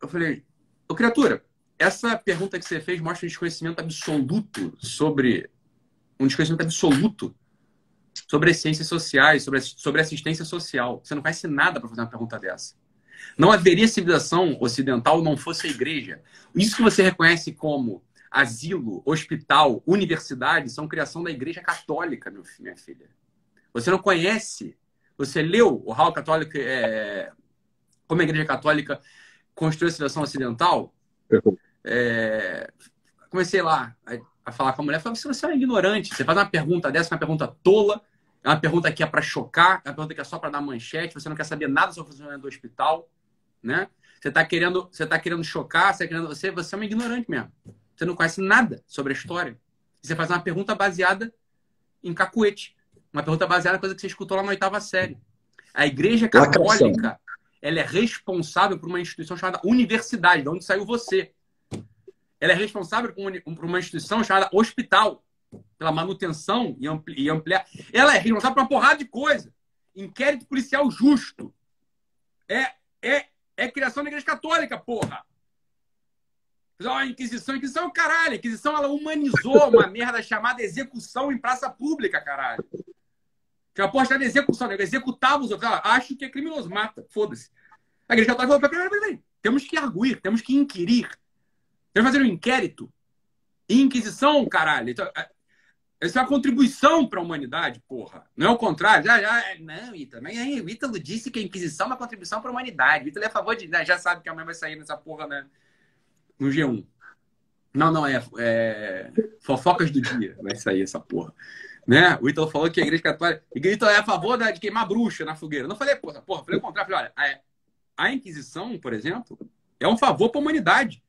Eu falei, ô criatura, essa pergunta que você fez mostra um desconhecimento absoluto sobre. Um desconhecimento absoluto sobre as ciências sociais, sobre, sobre assistência social. Você não conhece nada para fazer uma pergunta dessa. Não haveria civilização ocidental não fosse a igreja. Isso que você reconhece como asilo, hospital, universidade, são criação da igreja católica, meu, minha filha. Você não conhece. Você leu o Hall Católico, é, como a igreja católica construiu a civilização ocidental? É, comecei lá a, a, falar com a mulher, falei, você é um ignorante, você faz uma pergunta dessa, uma pergunta tola, é uma pergunta que é para chocar, é uma pergunta que é só para dar manchete, você não quer saber nada sobre o funcionamento do hospital, né? Você está querendo, você tá querendo chocar, você, tá querendo, você, você é um ignorante mesmo. Você não conhece nada sobre a história. Você faz uma pergunta baseada em cacuete. Uma pergunta baseada em coisa que você escutou lá na oitava série. A Igreja Católica, ela é responsável por uma instituição chamada universidade, de onde saiu você. Ela é responsável por uma instituição chamada hospital, pela manutenção e, ampli e ampliar. Ela é responsável por uma porrada de coisa. Inquérito policial justo. É, é, é criação da Igreja Católica, porra. A Inquisição, Inquisição é o caralho. A Inquisição ela humanizou uma merda chamada execução em praça pública, caralho. Que a porra de execução, né? executava os outros. Ela, acho que é criminoso, mata, foda-se. A Igreja Católica falou: peraí, temos que arguir, temos que inquirir. Temos que fazer um inquérito. Inquisição, caralho. Então, essa é uma contribuição para a humanidade, porra. Não é o contrário. Já, já, não, Ítalo. Mas aí, o Ítalo disse que a Inquisição é uma contribuição para a humanidade. O Ítalo é a favor de. Né, já sabe que a mãe vai sair nessa porra, né? No G1. Não, não, é, é. Fofocas do dia vai sair essa porra. Né? O Ítalo falou que a igreja católica. O Ítalo é a favor de queimar bruxa na fogueira. Não falei, porra, porra, falei o contrário. Falei, olha, a, a Inquisição, por exemplo, é um favor para a humanidade.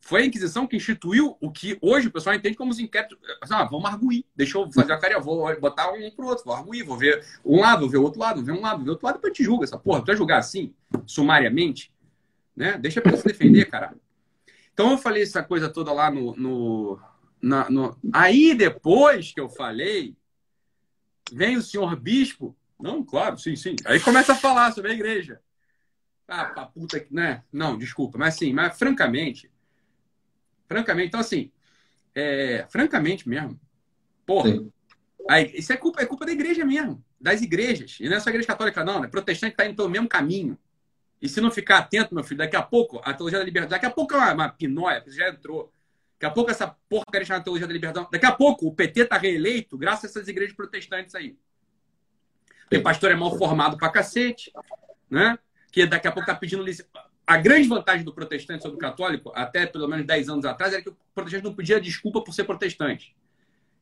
Foi a Inquisição que instituiu o que hoje o pessoal entende como os inquéritos. Ah, vamos arguir. Deixa eu fazer a cara, vou botar um pro outro, vou arguir, vou ver um lado, vou ver o outro lado, vou ver um lado, vou ver outro lado, depois te julga essa porra. Tu vai julgar assim, sumariamente, né? Deixa a pessoa se defender, caralho. Então eu falei essa coisa toda lá no, no, na, no. Aí depois que eu falei, vem o senhor bispo. Não, claro, sim, sim. Aí começa a falar sobre a igreja. Ah, pra puta que. Né? Não, desculpa, mas assim, mas francamente Francamente, então assim, é, francamente mesmo, porra, aí, isso é culpa, é culpa da igreja mesmo, das igrejas. E não é só a igreja católica, não, né? Protestante está indo pelo mesmo caminho. E se não ficar atento, meu filho, daqui a pouco a teologia da liberdade, daqui a pouco é uma, uma pinóia, que já entrou. Daqui a pouco essa porcaria chamada teologia da liberdade. Daqui a pouco o PT tá reeleito graças a essas igrejas protestantes aí. Porque pastor é mal formado pra cacete, né? Que daqui a pouco tá pedindo licença a grande vantagem do protestante sobre o católico, até pelo menos 10 anos atrás, era que o protestante não pedia desculpa por ser protestante.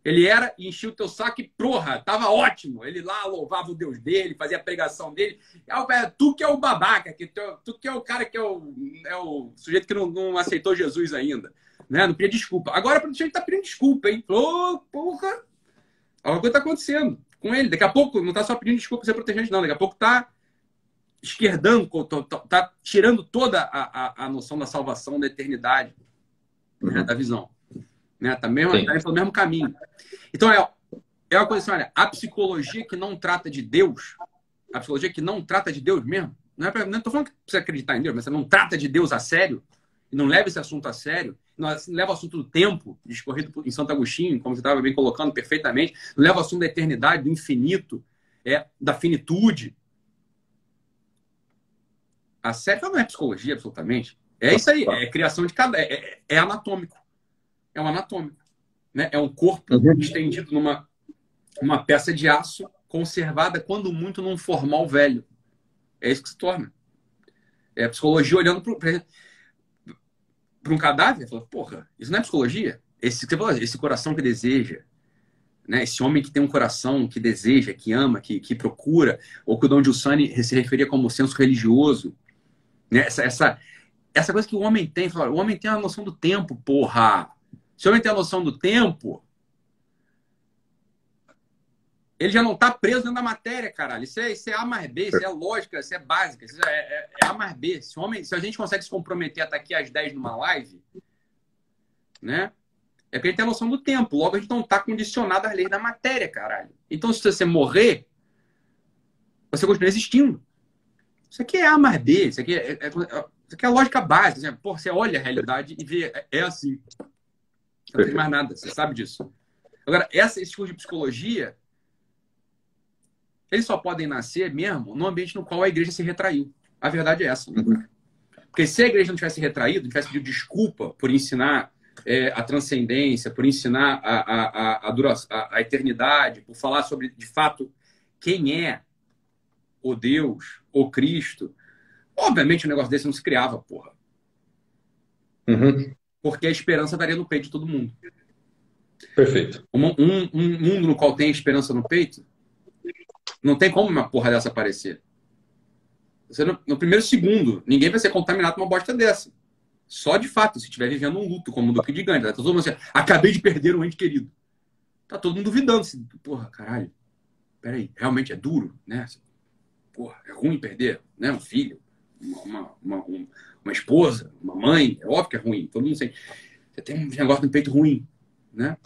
Ele era e enchia o teu saco e, porra, tava ótimo. Ele lá louvava o Deus dele, fazia a pregação dele. É, tu que é o babaca, que tu, tu, que é o cara que é o, é o sujeito que não, não aceitou Jesus ainda. Né? Não pedia desculpa. Agora o protestante tá pedindo desculpa, hein? Ô, oh, porra! Alguma coisa tá acontecendo com ele. Daqui a pouco não tá só pedindo desculpa ser protestante, não. Daqui a pouco tá esquerdando, está tirando toda a, a, a, noção da salvação, da eternidade, né, uhum. da visão. Né? Tá, mesmo, tá pelo mesmo caminho. Então, é, é uma coisa assim, olha, a psicologia que não trata de Deus, a psicologia que não trata de Deus mesmo, não é pra, não estou falando que precisa acreditar em Deus, mas você não trata de Deus a sério, e não leva esse assunto a sério, não leva o assunto do tempo, discorrido em Santo Agostinho, como você estava bem colocando perfeitamente, não leva o assunto da eternidade, do infinito, é, da finitude, a série não é psicologia, absolutamente. É isso aí, é criação de cada. É, é, é anatômico. É um anatômico. Né? É um corpo uhum. estendido numa uma peça de aço conservada, quando muito, num formal velho. É isso que se torna. É a psicologia olhando para um cadáver, fala, porra, isso não é psicologia? Esse, esse coração que deseja, né? esse homem que tem um coração que deseja, que ama, que, que procura, ou que o Don Giussani se referia como senso religioso. Né? Essa, essa, essa coisa que o homem tem, fala, o homem tem a noção do tempo, porra. Se o homem tem a noção do tempo, ele já não está preso dentro da matéria, caralho. Isso é, isso é A mais B, isso é lógica, isso é básica, isso é, é, é A mais B. Se, homem, se a gente consegue se comprometer até aqui às 10 numa live, né? É porque a gente tem a noção do tempo. Logo, a gente não está condicionado às leis da matéria, caralho. Então, se você morrer, você continua existindo. Isso aqui é A mais B, isso aqui é, é, é isso aqui é a lógica básica. Assim, pô, você olha a realidade e vê, é, é Não tem mais nada, você sabe disso. Agora, essa, esse tipo de psicologia eles só podem nascer mesmo no ambiente no qual a igreja se retraiu. A verdade é essa. Uhum. Porque se a igreja não tivesse retraído, não tivesse pedido desculpa por ensinar é, a transcendência, por ensinar a, a, a, a, a eternidade, por falar sobre, de fato, quem é o Deus, o Cristo, obviamente um negócio desse não se criava, porra. Uhum. Porque a esperança estaria no peito de todo mundo. Perfeito. Um, um, um mundo no qual tem esperança no peito não tem como uma porra dessa aparecer. Você, no, no, primeiro segundo, ninguém vai ser contaminado com uma bosta dessa. Só de fato, se estiver vivendo um luto, como o Duque de Gandhi. Tá todo mundo assim, acabei de perder um ente querido. Tá todo mundo duvidando. Assim, porra, caralho. Peraí, realmente é duro, né? Porra, é ruim perder, né? Um filho, uma, uma, uma, uma esposa, uma mãe. É óbvio que é ruim. Todo mundo sente. Você tem um negócio no peito ruim, né?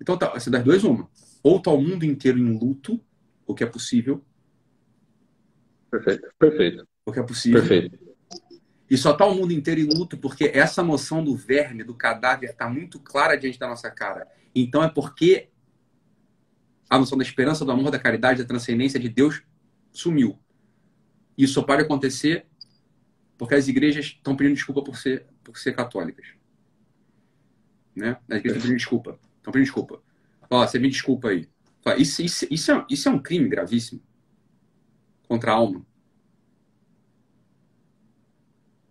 Então, tá, essa das duas, uma ou está o mundo inteiro em luto, o que é possível. Perfeito, perfeito. O que é possível. Perfeito. E só está o mundo inteiro em luto porque essa noção do verme, do cadáver, está muito clara diante da nossa cara. Então é porque a noção da esperança, do amor, da caridade, da transcendência de Deus sumiu. Isso só pode acontecer porque as igrejas estão pedindo desculpa por ser, por ser católicas. Né? As igrejas estão pedindo desculpa. Estão pedindo desculpa. Ó, você me desculpa aí. Isso, isso, isso, é, isso é um crime gravíssimo contra a alma.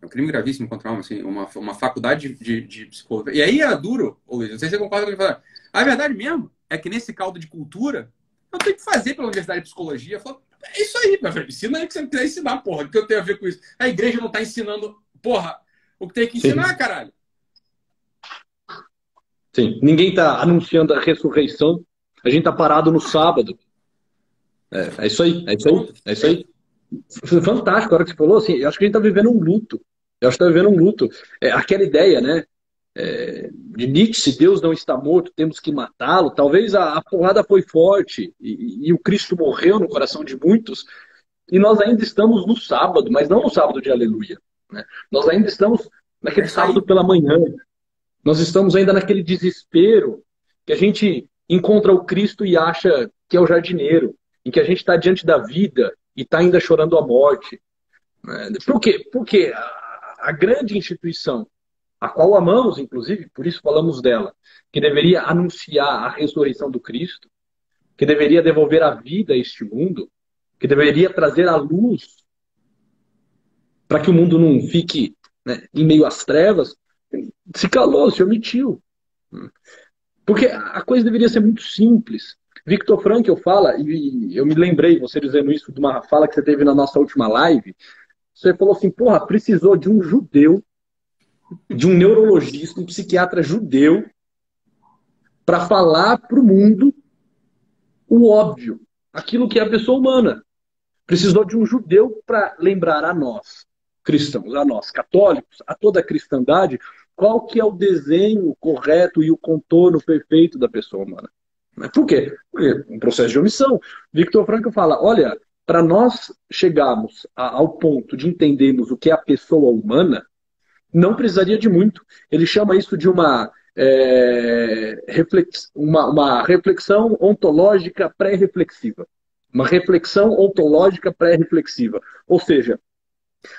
É um crime gravíssimo contra a alma, assim, uma, uma faculdade de, de psicologia. E aí é duro, Luiz, não sei se você concorda com ele. A verdade mesmo é que nesse caldo de cultura, eu tenho que fazer pela Universidade de Psicologia. Falo, é isso aí, meu filho. Ensina aí que você quiser ensinar, porra. O que eu tenho a ver com isso? A igreja não está ensinando, porra, o que tem que ensinar, Sim. caralho. Sim, ninguém está anunciando a ressurreição. A gente está parado no sábado. É, é, isso aí, é isso aí, é isso aí. Fantástico a hora que você falou assim. Eu acho que a gente está vivendo um luto. Eu acho que está vivendo um luto. É, aquela ideia, né? É, de Nietzsche, se Deus não está morto, temos que matá-lo. Talvez a, a, porrada foi forte e, e, o Cristo morreu no coração de muitos. E nós ainda estamos no sábado, mas não no sábado de aleluia. Né? Nós ainda estamos naquele sábado pela manhã, nós estamos ainda naquele desespero que a gente encontra o Cristo e acha que é o jardineiro, em que a gente está diante da vida e está ainda chorando a morte. Né? Por quê? Porque a, a grande instituição, a qual amamos, inclusive, por isso falamos dela, que deveria anunciar a ressurreição do Cristo, que deveria devolver a vida a este mundo, que deveria trazer a luz para que o mundo não fique né, em meio às trevas, se calou, se omitiu. Porque a coisa deveria ser muito simples. Victor Frankl fala, e eu me lembrei, você dizendo isso, de uma fala que você teve na nossa última live. Você falou assim: porra, precisou de um judeu, de um neurologista, um psiquiatra judeu, para falar para o mundo o óbvio, aquilo que é a pessoa humana. Precisou de um judeu para lembrar a nós, cristãos, a nós, católicos, a toda a cristandade, qual que é o desenho correto e o contorno perfeito da pessoa humana. Por quê? Porque um processo de omissão. Victor Frankl fala, olha, para nós chegarmos ao ponto de entendermos o que é a pessoa humana, não precisaria de muito. Ele chama isso de uma, é, reflex, uma, uma reflexão ontológica pré-reflexiva. Uma reflexão ontológica pré-reflexiva. Ou seja,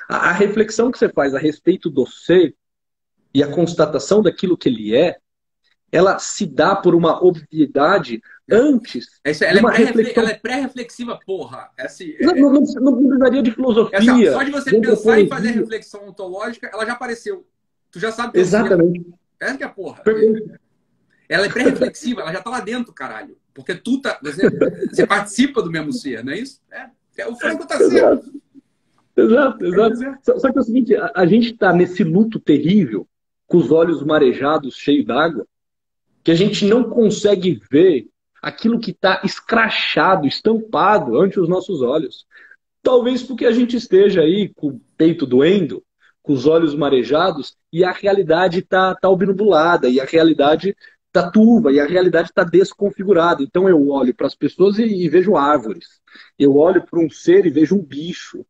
a, a reflexão que você faz a respeito do ser e a constatação daquilo que ele é, ela se dá por uma obviedade antes. Essa, ela, é reflexão... ela, é pré-reflexiva, porra. É assim, não, não, não, não precisaria de filosofia. Essa, só de você de pensar em fazer reflexão ontológica, ela já apareceu. Tu já sabe. Exatamente. Essa que é a porra. Ela é pré-reflexiva, ela já tá lá dentro, caralho. Porque tu tá. Você, você participa do mesmo ser, não é isso? É. é o Franco tá certo. Exato, exato. É. Só, só, que é o seguinte, a, a gente tá nesse luto terrível, com os olhos marejados, cheios d'água, que a gente não consegue ver aquilo que está escrachado, estampado ante os nossos olhos. Talvez porque a gente esteja aí com o peito doendo, com os olhos marejados, e a realidade está tá obnubilada, e a realidade está turva, e a realidade está desconfigurada. Então eu olho para as pessoas e, e, vejo árvores. Eu olho para um ser e vejo um bicho.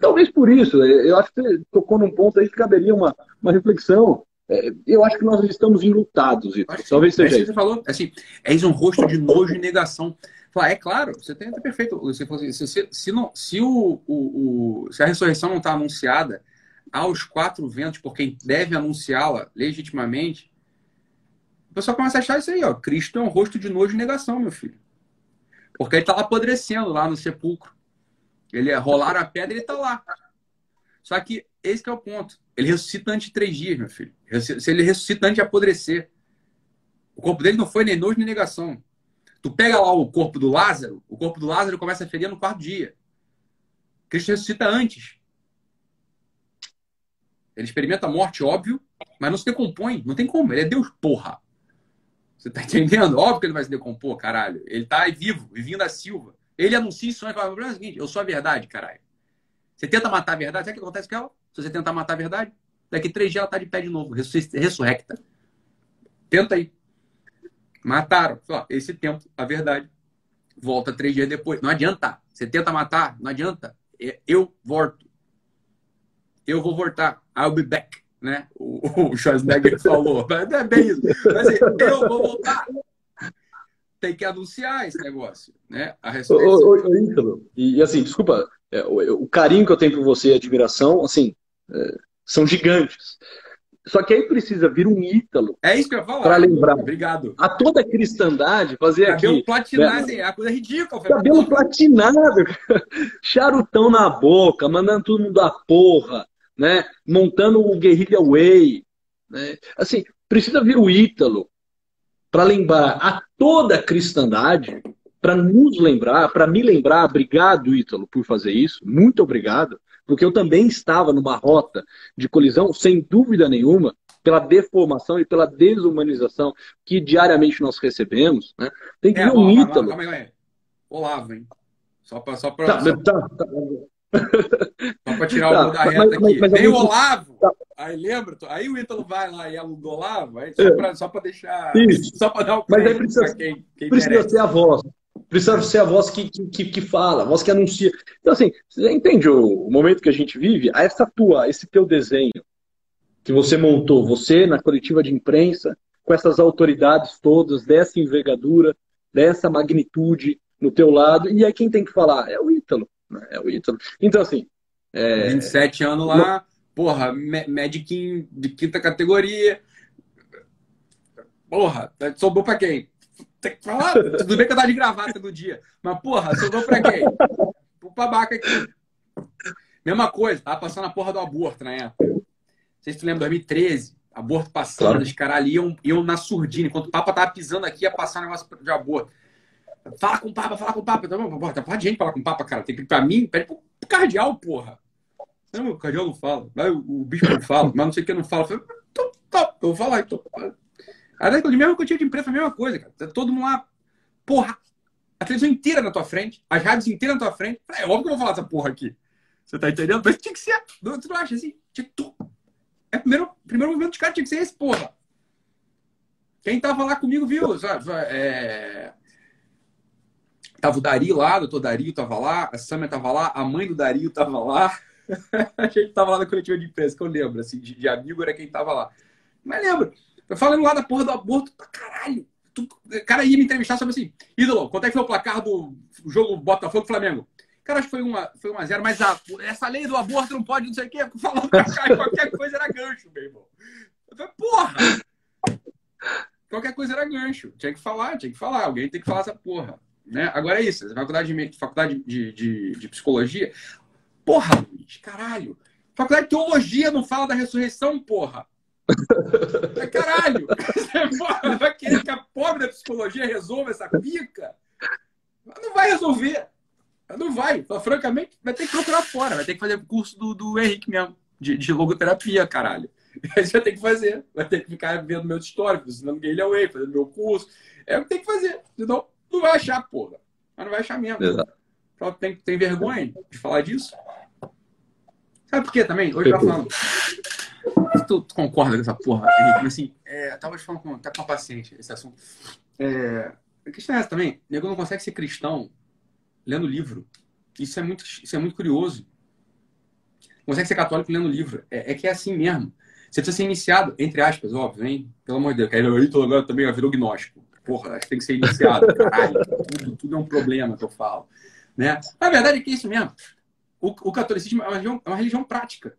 Talvez por isso, eu acho que você tocou num ponto aí que caberia uma, uma reflexão. É, eu acho que nós estamos enlutados, Vitor. Talvez seja. É isso. Você falou, assim, és um rosto de nojo e negação. Fala, é claro, você tem até perfeito. Se, se, se, não, se, o, o, o, se a ressurreição não está anunciada aos quatro ventos por quem deve anunciá-la legitimamente, o pessoal começa a achar isso aí, ó. Cristo é um rosto de nojo e negação, meu filho. Porque ele está lá apodrecendo lá no sepulcro. Ele é, rolaram a pedra e ele está lá. Só que esse que é o ponto. Ele ressuscita antes de três dias, meu filho. Se ele ressuscita antes de apodrecer. O corpo dele não foi nem nojo nem negação. Tu pega lá o corpo do Lázaro, o corpo do Lázaro começa a ferir no quarto dia. Cristo ressuscita antes. Ele experimenta a morte, óbvio, mas não se decompõe. Não tem como. Ele é Deus, porra. Você tá entendendo? Óbvio que ele vai se decompor, caralho. Ele tá vivo, vivinho da Silva. Ele anuncia isso, o problema é o seguinte, eu sou a verdade, caralho. Você tenta matar a verdade, sabe o que acontece com ela? Se você tentar matar a verdade, daqui três dias ela tá de pé de novo, ressurrecta. Tenta aí. Mataram. esse tempo, a verdade. Volta três dias depois. Não adianta. Você tenta matar, não adianta. É, eu volto. Eu vou voltar. I'll be back. Né? O, Schwarzenegger falou. Mas é bem isso. Mas, assim, eu vou voltar tem que anunciar esse negócio, né? A respeito. Ô, ô, ô, e assim, desculpa, é, o, o, carinho que eu tenho por você e admiração, assim, são gigantes. Só que aí precisa vir um Ítalo. É isso que eu ia falar. Para lembrar. Obrigado. A toda a cristandade fazer Cabelo aqui. platinado, né? é uma coisa ridícula. Cabelo platinado, charutão na boca, mandando todo mundo a porra, né? Montando o Guerrilla Way. Né? Assim, precisa vir o Ítalo para lembrar a toda a cristandade, para nos lembrar, para me lembrar, obrigado, Ítalo, por fazer isso, muito obrigado, porque eu também estava numa rota de colisão, sem dúvida nenhuma, pela deformação e pela desumanização que diariamente nós recebemos. Né? Tem que é, ver um Ítalo. Calma aí, calma aí. Olavo, hein? Só para. Só pra, tá, só... Tá, tá. Só para tirar tá, o da reta mas, aqui. Mas, mas, o Olavo. Tá. Aí lembra? Aí o Ítalo vai lá e aluga o Olavo, aí só para é. deixar. Isso. Só para dar o Mas aí precisa, quem, quem precisa ser a voz. Precisa ser a voz que, que, que fala, a voz que anuncia. Então, assim, você entende o, o momento que a gente vive? Essa tua, esse teu desenho que você montou, você na coletiva de imprensa, com essas autoridades todas, dessa envergadura, dessa magnitude no teu lado, e aí quem tem que falar? É o Ítalo. Né? É o Ítalo. Então, assim. É... 27 anos lá, porra, Medic de quinta categoria. Porra, sobrou pra quem? Tem que falar. Tudo bem que eu tava de gravata no dia, mas porra, sobrou pra quem? Pro babaca aqui. Mesma coisa, tava passando a porra do aborto na época. Não sei se tu lembra, 2013, aborto passando, claro. os caras ali iam, iam na surdina, enquanto o Papa tava pisando aqui, ia passar um negócio de aborto. Fala com o Papa, fala com o Papa. Não, porra, tá de gente falar com o Papa, cara. Tem que pra mim, pede pro cardeal, porra. Não, o cardeal não fala. O, o bispo não fala, mas não sei o que não fala. Eu falei, então, tá, eu vou falar então. Aí, mesmo que eu tinha de imprensa, a mesma coisa, cara. Tá todo mundo lá, porra, a televisão inteira na tua frente, as rádios inteiras na tua frente. É óbvio que eu vou falar essa porra aqui. Você tá entendendo? Mas tinha que ser. Tu não acha assim? Tinha que. É o primeiro, primeiro movimento de cara tinha que ser esse, porra. Quem tava lá comigo viu, sabe? É... Tava o Dari lá, o doutor Dario tava lá, a Samia tava lá, a mãe do Dario tava lá. a gente tava lá na coletiva de imprensa, que eu lembro, assim, de, de amigo era quem tava lá. Mas lembro, eu falando lá da porra do aborto pra caralho. O cara ia me entrevistar sobre assim, ídolo, quanto é que foi o placar do jogo Botafogo Flamengo? Cara, acho que foi uma, foi uma zero, mas a, essa lei do aborto não pode, não sei o quê, falando pra qualquer coisa era gancho, meu irmão. Eu falei, porra! qualquer coisa era gancho. Tinha que falar, tinha que falar. Alguém tem que falar essa porra. Né? Agora é isso. Faculdade de, faculdade de, de, de psicologia. Porra, Luiz, caralho. Faculdade de teologia não fala da ressurreição, porra. Caralho! Você vai querer que a pobre da psicologia resolva essa pica? Não vai resolver. Não vai. Francamente, vai ter que procurar fora. Vai ter que fazer o curso do, do Henrique mesmo, de, de logoterapia, caralho. Vai ter que fazer. Vai ter que ficar vendo meus históricos, ensinando Way, fazendo meu curso. É o que tem que fazer. Senão, não vai achar, porra. Mas não vai achar mesmo. Exato. Então, tem, tem vergonha de falar disso? Sabe por quê também? Hoje eu tava falando. Tu, tu, concorda com essa porra, Henrique? Mas assim, é, falando com, tá com paciente esse assunto. É, a questão é essa também. O nego não consegue ser cristão lendo livro. Isso é muito, isso é muito curioso. Não consegue ser católico lendo livro. É, é, que é assim mesmo. Você precisa ser iniciado, entre aspas, óbvio, hein? Pelo amor de Deus. Aí tô agora também virou gnóstico. Porra, acho que tem que ser iniciado. Caralho, tudo, tudo é um problema que eu falo. Né? Na verdade é que é isso mesmo. O, o catolicismo é uma, religião, é uma religião prática,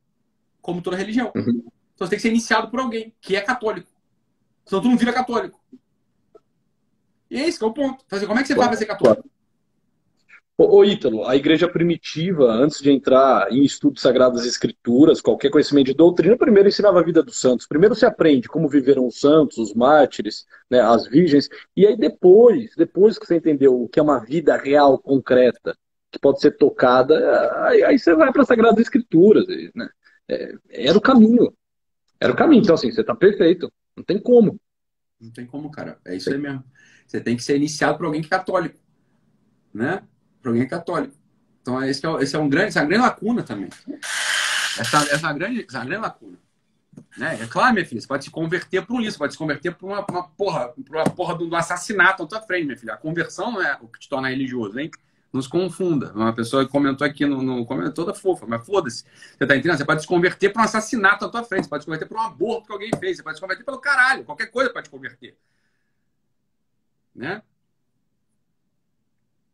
como toda religião. Uhum. Então você tem que ser iniciado por alguém que é católico. Senão tu não vira católico. E é isso que é o ponto. Então, assim, como é que você vai para ser católico? Ô, Ítalo, a igreja primitiva, antes de entrar em estudos sagradas escrituras, qualquer conhecimento de doutrina, primeiro ensinava a vida dos santos. Primeiro se aprende como viveram os santos, os mártires, né, as virgens, e aí depois, depois que você entendeu o que é uma vida real, concreta, que pode ser tocada, aí, aí você vai para as sagradas escrituras. Né? É, era o caminho. Era o caminho. Então, assim, você está perfeito. Não tem como. Não tem como, cara. É isso aí mesmo. Você tem que ser iniciado por alguém que é católico. Né? para alguém católico. Então, esse é, esse é um grande, essa é uma grande lacuna também. Essa, essa, é uma grande, essa é uma grande lacuna. Né? É claro, minha filha, você pode se converter para um isso, pode se converter para uma, uma porra, para uma porra do, do assassinato na tua frente, minha filha. A conversão não é o que te torna religioso, hein? Não se confunda. Uma pessoa comentou aqui no, no comentário toda fofa, mas foda-se. Você tá entendendo? Você pode se converter para um assassinato na tua frente, você pode se converter para um aborto que alguém fez, você pode se converter pelo caralho, qualquer coisa pode te converter. Né?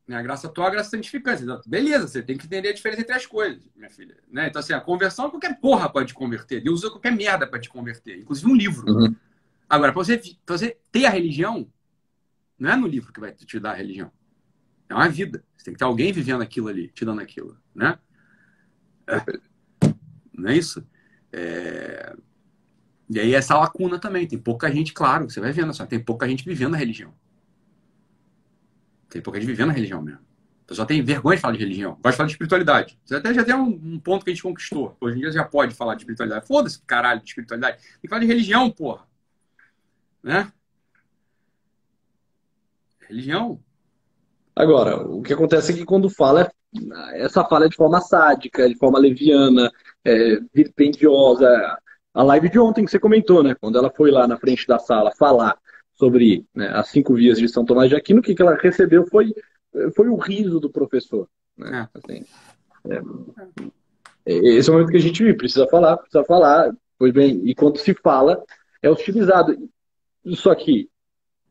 Né? A graça tua, a graça santificante. Beleza, você tem que entender a diferença entre as coisas, minha filha. Né? Então, assim, a conversão, qualquer porra pode te converter. Deus usa qualquer merda para te converter, inclusive um livro. Uhum. Agora, para você, você ter a religião, não é no livro que vai te dar a religião. É uma vida. Você tem que ter alguém vivendo aquilo ali, te dando aquilo. Né? É. Não é isso? É... E aí, essa lacuna também. Tem pouca gente, claro, você vai vendo só, tem pouca gente vivendo a religião. Tem pouca gente vivendo a religião mesmo. O pessoal tem vergonha de falar de religião. Gosta de falar de espiritualidade. Você até já tem um, um, ponto que a gente conquistou. Hoje em dia já pode falar de espiritualidade. Foda-se, caralho, de espiritualidade. Tem que falar de religião, porra. Né? Religião. Agora, o que acontece é que quando fala, essa fala é de forma sádica, de forma leviana, é, virpendiosa. A live de ontem que você comentou, né? Quando ela foi lá na frente da sala falar sobre né, as cinco vias de São Tomás de Aquino, o que, que ela recebeu foi, foi o riso do professor. Né? É. Assim, é, é, esse é o momento que a gente precisa falar, precisa falar. Pois bem, e quando se fala, é utilizado. Isso aqui,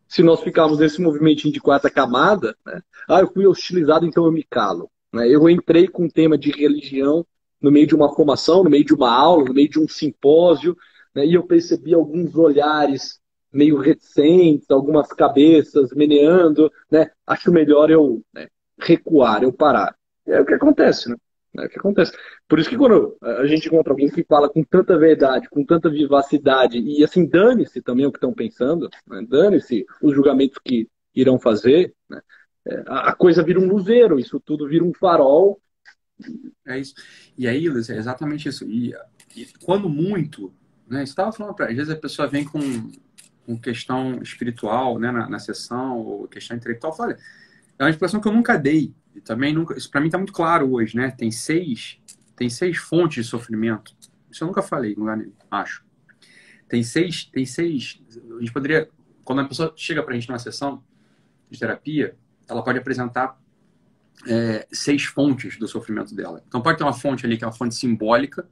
se nós ficarmos nesse movimentinho de quarta camada, né? ah, eu fui hostilizado, então eu me calo. Né? Eu entrei com um tema de religião no meio de uma formação, no meio de uma aula, no meio de um simpósio, né? e eu percebi alguns olhares meio reticentes, algumas cabeças meneando, né? Acho melhor eu né, recuar, eu parar. É o que acontece, né? É o que acontece. Por isso que quando a gente encontra alguém que fala com tanta verdade, com tanta vivacidade, e assim, dane-se também o que estão pensando, né? dane-se os julgamentos que irão fazer, né? É, a coisa vira um luzeiro, isso tudo vira um farol. É isso. E aí, Luiz, é exatamente isso. E, e quando muito, né? Estava falando para às vezes a pessoa vem com com questão espiritual, né, na, na sessão, ou questão intelectual, olha, é uma expressão que eu nunca dei. E também nunca, isso para mim está muito claro hoje, né? Tem seis, tem seis fontes de sofrimento. Isso eu nunca falei em lugar nenhum, acho. Tem seis, tem seis. A gente poderia, quando a pessoa chega para a gente numa sessão de terapia, ela pode apresentar é, seis fontes do sofrimento dela. Então pode ter uma fonte ali que é uma fonte simbólica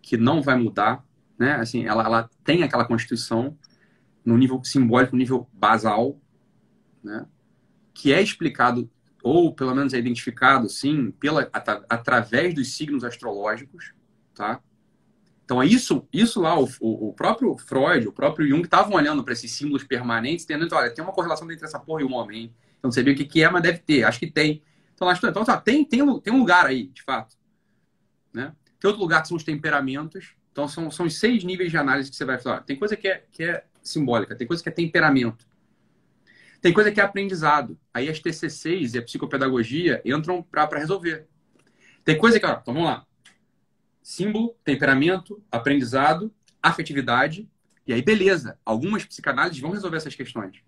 que não vai mudar, né? Assim, ela, ela tem aquela constituição no nível simbólico, no nível basal, né? que é explicado, ou pelo menos é identificado, sim, pela, at através dos signos astrológicos, tá? Então, é isso, isso lá, o, o próprio Freud, o próprio Jung estavam olhando para esses símbolos permanentes, tendo, olha, tem uma correlação entre essa porra e o homem, hein? Eu não o que, que é, mas deve ter, acho que tem. Então, então, então tá, tem, tem, tem um lugar aí, de fato. Né? Tem outro lugar que são os temperamentos. Então, são, são os seis níveis de análise que você vai falar. Tem coisa que é, que é simbólica, tem coisa que é temperamento. Tem coisa que é aprendizado. Aí as TCCs e a psicopedagogia entram para resolver. Tem coisa que, ó, então vamos lá. Símbolo, temperamento, aprendizado, afetividade. E aí, beleza. Algumas psicanálises vão resolver essas questões.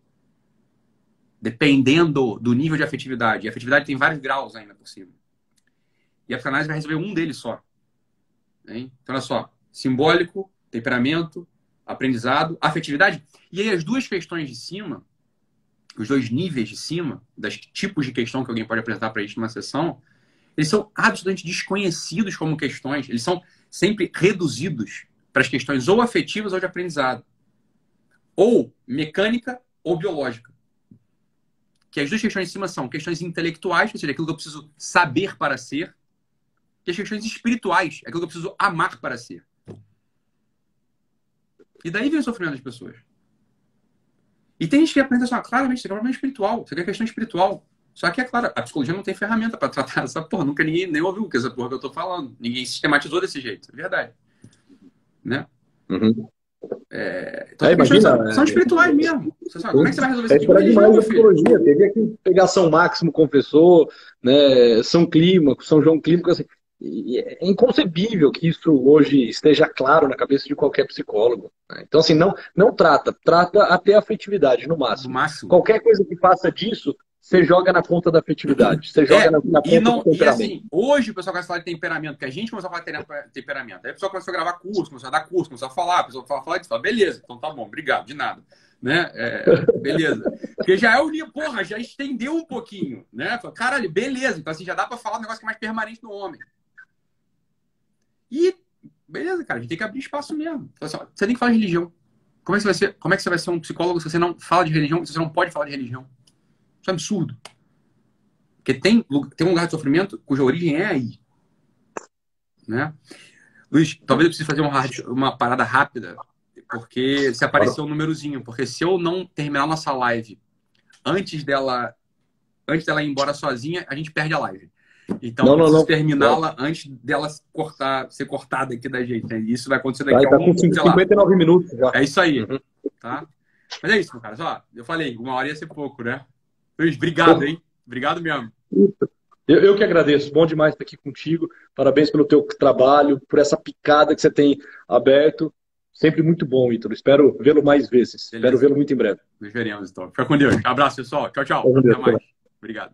Dependendo do nível de afetividade. E a afetividade tem vários graus ainda por cima. E a psicanálise vai resolver um deles só. Hein? Então, olha só. Simbólico, temperamento, aprendizado, afetividade. E aí as duas questões de cima, os dois níveis de cima, dos tipos de questão que alguém pode apresentar para a gente numa sessão, eles são absolutamente desconhecidos como questões. Eles são sempre reduzidos para as questões ou afetivas ou de aprendizado. Ou mecânica ou biológica. Que as duas questões de cima são questões intelectuais, ou seja, aquilo que eu preciso saber para ser, e as questões espirituais, aquilo que eu preciso amar para ser. E daí vem o sofrimento das pessoas. E tem gente que aprende assim, ah, claramente, isso é um problema espiritual, isso aqui é questão espiritual. Só que, é claro, a psicologia não tem ferramenta para tratar essa porra. Nunca ninguém nem ouviu que essa porra que eu tô falando. Ninguém sistematizou desse jeito. É verdade. Né? Uhum. É, então, é, imagina, são, são, espirituais mesmo. Sabe, como é que você vai resolver isso? É tipo demais a psicologia. Teve aqui pegar São Máximo, confessor, né, São Clímaco, São João Clímaco, assim, é inconcebível que isso hoje esteja claro na cabeça de qualquer psicólogo. Né? Então, assim, não, não trata, trata até a afetividade, no máximo. máximo. Qualquer coisa que faça disso, você joga na conta da afetividade. Você joga é, na, na, conta e não, do temperamento. E assim, hoje o pessoal começa a falar de temperamento, que a gente começou a falar de temperamento. Aí o pessoal começou a gravar curso, começou a dar curso, começou a falar, a pessoa fala, fala disso, fala, beleza, então tá bom, obrigado, de nada. Né? É, beleza. Porque já é o nível, porra, já estendeu um pouquinho, né? Caralho, beleza. Então assim, já dá para falar um negócio que é mais permanente no homem. E, beleza, cara, a gente tem que abrir espaço mesmo. Então, assim, você tem que falar de religião. Como é que você vai ser, como é que você vai ser um psicólogo se você não fala de religião, se você não pode falar de religião? Isso é absurdo. Porque tem, tem um lugar de sofrimento cuja origem é aí. Né? Luiz, talvez eu precise fazer uma, uma parada rápida, porque se apareceu um númerozinho. Porque se eu não terminar nossa live antes dela antes dela ir embora sozinha, a gente perde a live. Então, não, não, não. terminá-la antes dela cortar, ser cortada aqui da gente. Né? Isso vai acontecer daqui vai, a tá um, com 59 lá. minutos já. É isso aí. Uhum. Tá? Mas é isso, meu cara. Só, eu falei, uma hora ia ser pouco, né? Luiz, obrigado, hein? Obrigado mesmo. Eu, eu que agradeço. Bom demais estar aqui contigo. Parabéns pelo teu trabalho, por essa picada que você tem aberto. Sempre muito bom, Ítalo. Espero vê-lo mais vezes. Beleza. Espero vê-lo muito em breve. Nos veremos, então. Fica com Deus. Abraço, pessoal. Tchau, tchau. Até mais. Obrigado.